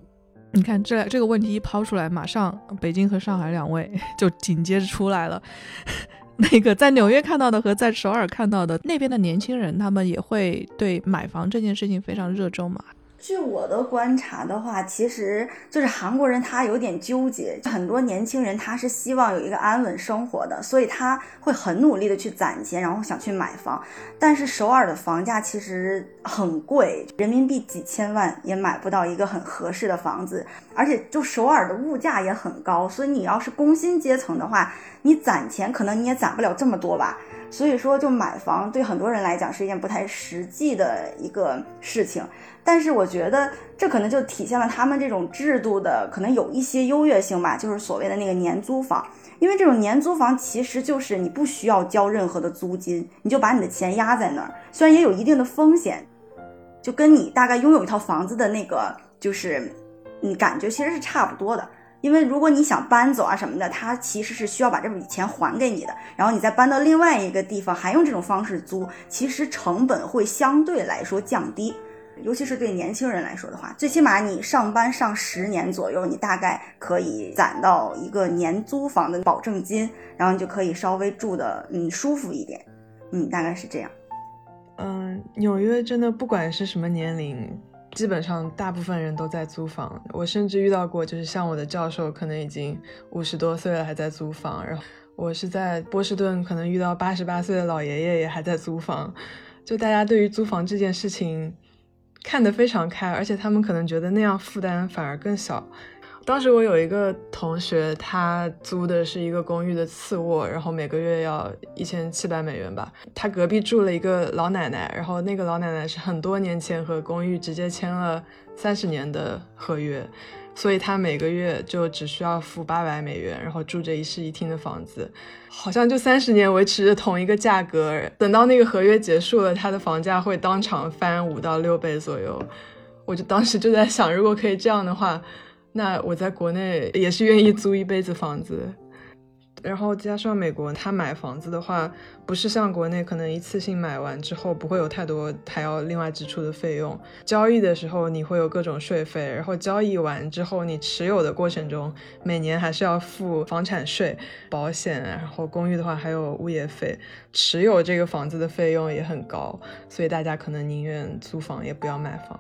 你看这这个问题一抛出来，马上北京和上海两位 [laughs] 就紧接着出来了。[laughs] 那个在纽约看到的和在首尔看到的那边的年轻人，他们也会对买房这件事情非常热衷嘛？据我的观察的话，其实就是韩国人他有点纠结，很多年轻人他是希望有一个安稳生活的，所以他会很努力的去攒钱，然后想去买房。但是首尔的房价其实很贵，人民币几千万也买不到一个很合适的房子，而且就首尔的物价也很高，所以你要是工薪阶层的话，你攒钱可能你也攒不了这么多吧。所以说，就买房对很多人来讲是一件不太实际的一个事情。但是我觉得这可能就体现了他们这种制度的可能有一些优越性吧，就是所谓的那个年租房。因为这种年租房其实就是你不需要交任何的租金，你就把你的钱压在那儿，虽然也有一定的风险，就跟你大概拥有一套房子的那个就是嗯感觉其实是差不多的。因为如果你想搬走啊什么的，他其实是需要把这笔钱还给你的，然后你再搬到另外一个地方，还用这种方式租，其实成本会相对来说降低。尤其是对年轻人来说的话，最起码你上班上十年左右，你大概可以攒到一个年租房的保证金，然后你就可以稍微住的嗯舒服一点，嗯，大概是这样。嗯，纽约真的不管是什么年龄，基本上大部分人都在租房。我甚至遇到过，就是像我的教授，可能已经五十多岁了还在租房。然后我是在波士顿，可能遇到八十八岁的老爷爷也还在租房。就大家对于租房这件事情。看得非常开，而且他们可能觉得那样负担反而更小。当时我有一个同学，他租的是一个公寓的次卧，然后每个月要一千七百美元吧。他隔壁住了一个老奶奶，然后那个老奶奶是很多年前和公寓直接签了三十年的合约。所以他每个月就只需要付八百美元，然后住着一室一厅的房子，好像就三十年维持着同一个价格。等到那个合约结束了，他的房价会当场翻五到六倍左右。我就当时就在想，如果可以这样的话，那我在国内也是愿意租一辈子房子。然后加上美国，他买房子的话，不是像国内可能一次性买完之后不会有太多还要另外支出的费用。交易的时候你会有各种税费，然后交易完之后你持有的过程中，每年还是要付房产税、保险，然后公寓的话还有物业费，持有这个房子的费用也很高，所以大家可能宁愿租房也不要买房。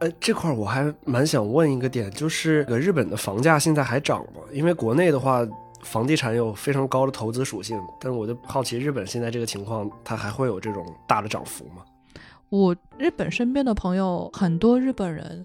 呃，这块我还蛮想问一个点，就是日本的房价现在还涨吗？因为国内的话。房地产有非常高的投资属性，但是我就好奇，日本现在这个情况，它还会有这种大的涨幅吗？我日本身边的朋友很多，日本人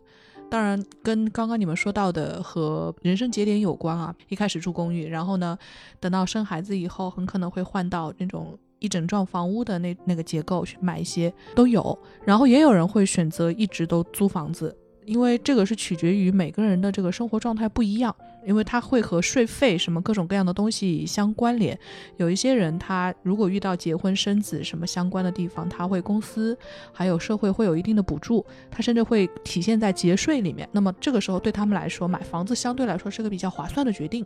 当然跟刚刚你们说到的和人生节点有关啊。一开始住公寓，然后呢，等到生孩子以后，很可能会换到那种一整幢房屋的那那个结构去买一些都有。然后也有人会选择一直都租房子，因为这个是取决于每个人的这个生活状态不一样。因为它会和税费什么各种各样的东西相关联，有一些人他如果遇到结婚生子什么相关的地方，他会公司还有社会会有一定的补助，他甚至会体现在节税里面。那么这个时候对他们来说，买房子相对来说是个比较划算的决定。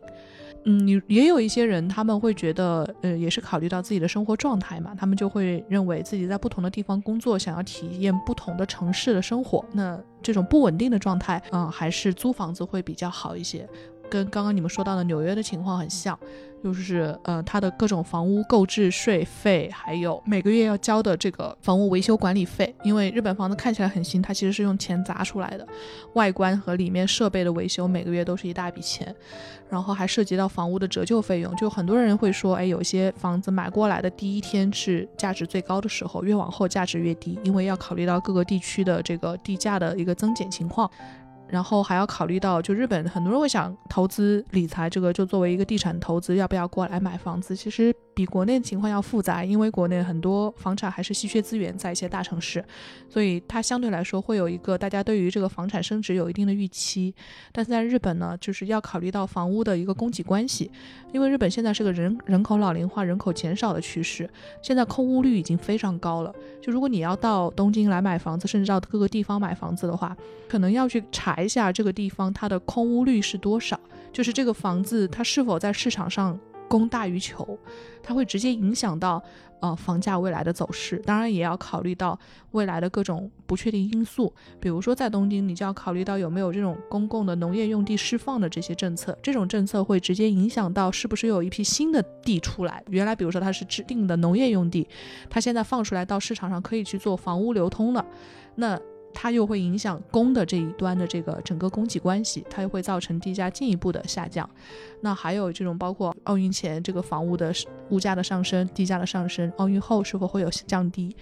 嗯，你也有一些人，他们会觉得，呃，也是考虑到自己的生活状态嘛，他们就会认为自己在不同的地方工作，想要体验不同的城市的生活。那这种不稳定的状态，嗯，还是租房子会比较好一些。跟刚刚你们说到的纽约的情况很像，就是呃，它的各种房屋购置税费，还有每个月要交的这个房屋维修管理费。因为日本房子看起来很新，它其实是用钱砸出来的，外观和里面设备的维修每个月都是一大笔钱，然后还涉及到房屋的折旧费用。就很多人会说，哎，有些房子买过来的第一天是价值最高的时候，越往后价值越低，因为要考虑到各个地区的这个地价的一个增减情况。然后还要考虑到，就日本很多人会想投资理财，这个就作为一个地产投资，要不要过来买房子？其实。比国内情况要复杂，因为国内很多房产还是稀缺资源，在一些大城市，所以它相对来说会有一个大家对于这个房产升值有一定的预期。但是在日本呢，就是要考虑到房屋的一个供给关系，因为日本现在是个人人口老龄化、人口减少的趋势，现在空屋率已经非常高了。就如果你要到东京来买房子，甚至到各个地方买房子的话，可能要去查一下这个地方它的空屋率是多少，就是这个房子它是否在市场上。供大于求，它会直接影响到呃房价未来的走势。当然，也要考虑到未来的各种不确定因素，比如说在东京，你就要考虑到有没有这种公共的农业用地释放的这些政策。这种政策会直接影响到是不是有一批新的地出来。原来，比如说它是指定的农业用地，它现在放出来到市场上可以去做房屋流通了，那。它又会影响供的这一端的这个整个供给关系，它又会造成地价进一步的下降。那还有这种包括奥运前这个房屋的物价的上升、地价的上升，奥运后是否会有降低？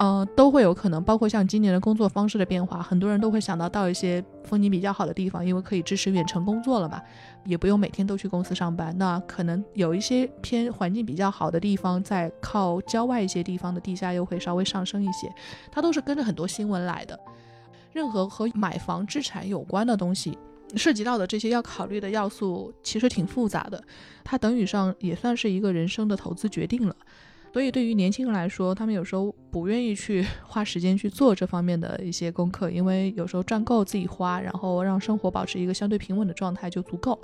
呃，都会有可能，包括像今年的工作方式的变化，很多人都会想到到一些风景比较好的地方，因为可以支持远程工作了嘛，也不用每天都去公司上班。那可能有一些偏环境比较好的地方，在靠郊外一些地方的地价又会稍微上升一些，它都是跟着很多新闻来的。任何和买房置产有关的东西，涉及到的这些要考虑的要素其实挺复杂的，它等于上也算是一个人生的投资决定了。所以，对于年轻人来说，他们有时候不愿意去 [laughs] 花时间去做这方面的一些功课，因为有时候赚够自己花，然后让生活保持一个相对平稳的状态就足够。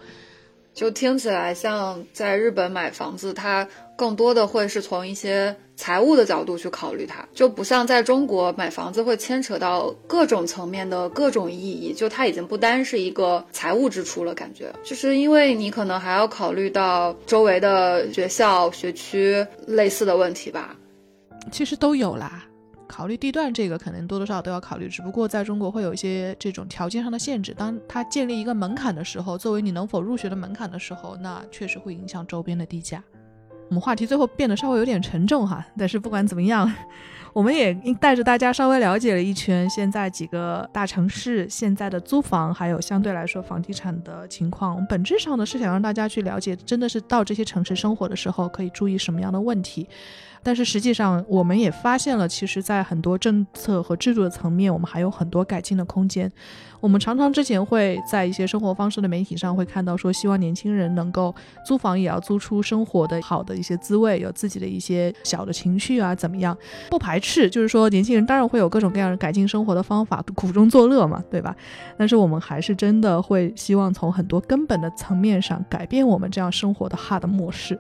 就听起来像在日本买房子，它更多的会是从一些财务的角度去考虑它，就不像在中国买房子会牵扯到各种层面的各种意义，就它已经不单是一个财务支出了，感觉就是因为你可能还要考虑到周围的学校、学区类似的问题吧，其实都有啦。考虑地段这个，可能多多少少都要考虑，只不过在中国会有一些这种条件上的限制。当它建立一个门槛的时候，作为你能否入学的门槛的时候，那确实会影响周边的地价。我们话题最后变得稍微有点沉重哈，但是不管怎么样，我们也带着大家稍微了解了一圈现在几个大城市现在的租房，还有相对来说房地产的情况。本质上呢是想让大家去了解，真的是到这些城市生活的时候可以注意什么样的问题。但是实际上，我们也发现了，其实，在很多政策和制度的层面，我们还有很多改进的空间。我们常常之前会在一些生活方式的媒体上会看到，说希望年轻人能够租房，也要租出生活的好的一些滋味，有自己的一些小的情绪啊，怎么样？不排斥，就是说年轻人当然会有各种各样的改进生活的方法，苦中作乐嘛，对吧？但是我们还是真的会希望从很多根本的层面上改变我们这样生活的 hard 模式。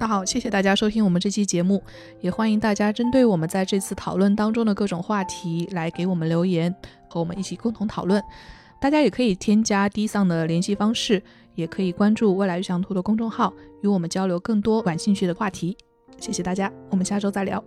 那好，谢谢大家收听我们这期节目，也欢迎大家针对我们在这次讨论当中的各种话题来给我们留言，和我们一起共同讨论。大家也可以添加 D 桑的联系方式，也可以关注未来预想图的公众号，与我们交流更多感兴趣的话题。谢谢大家，我们下周再聊。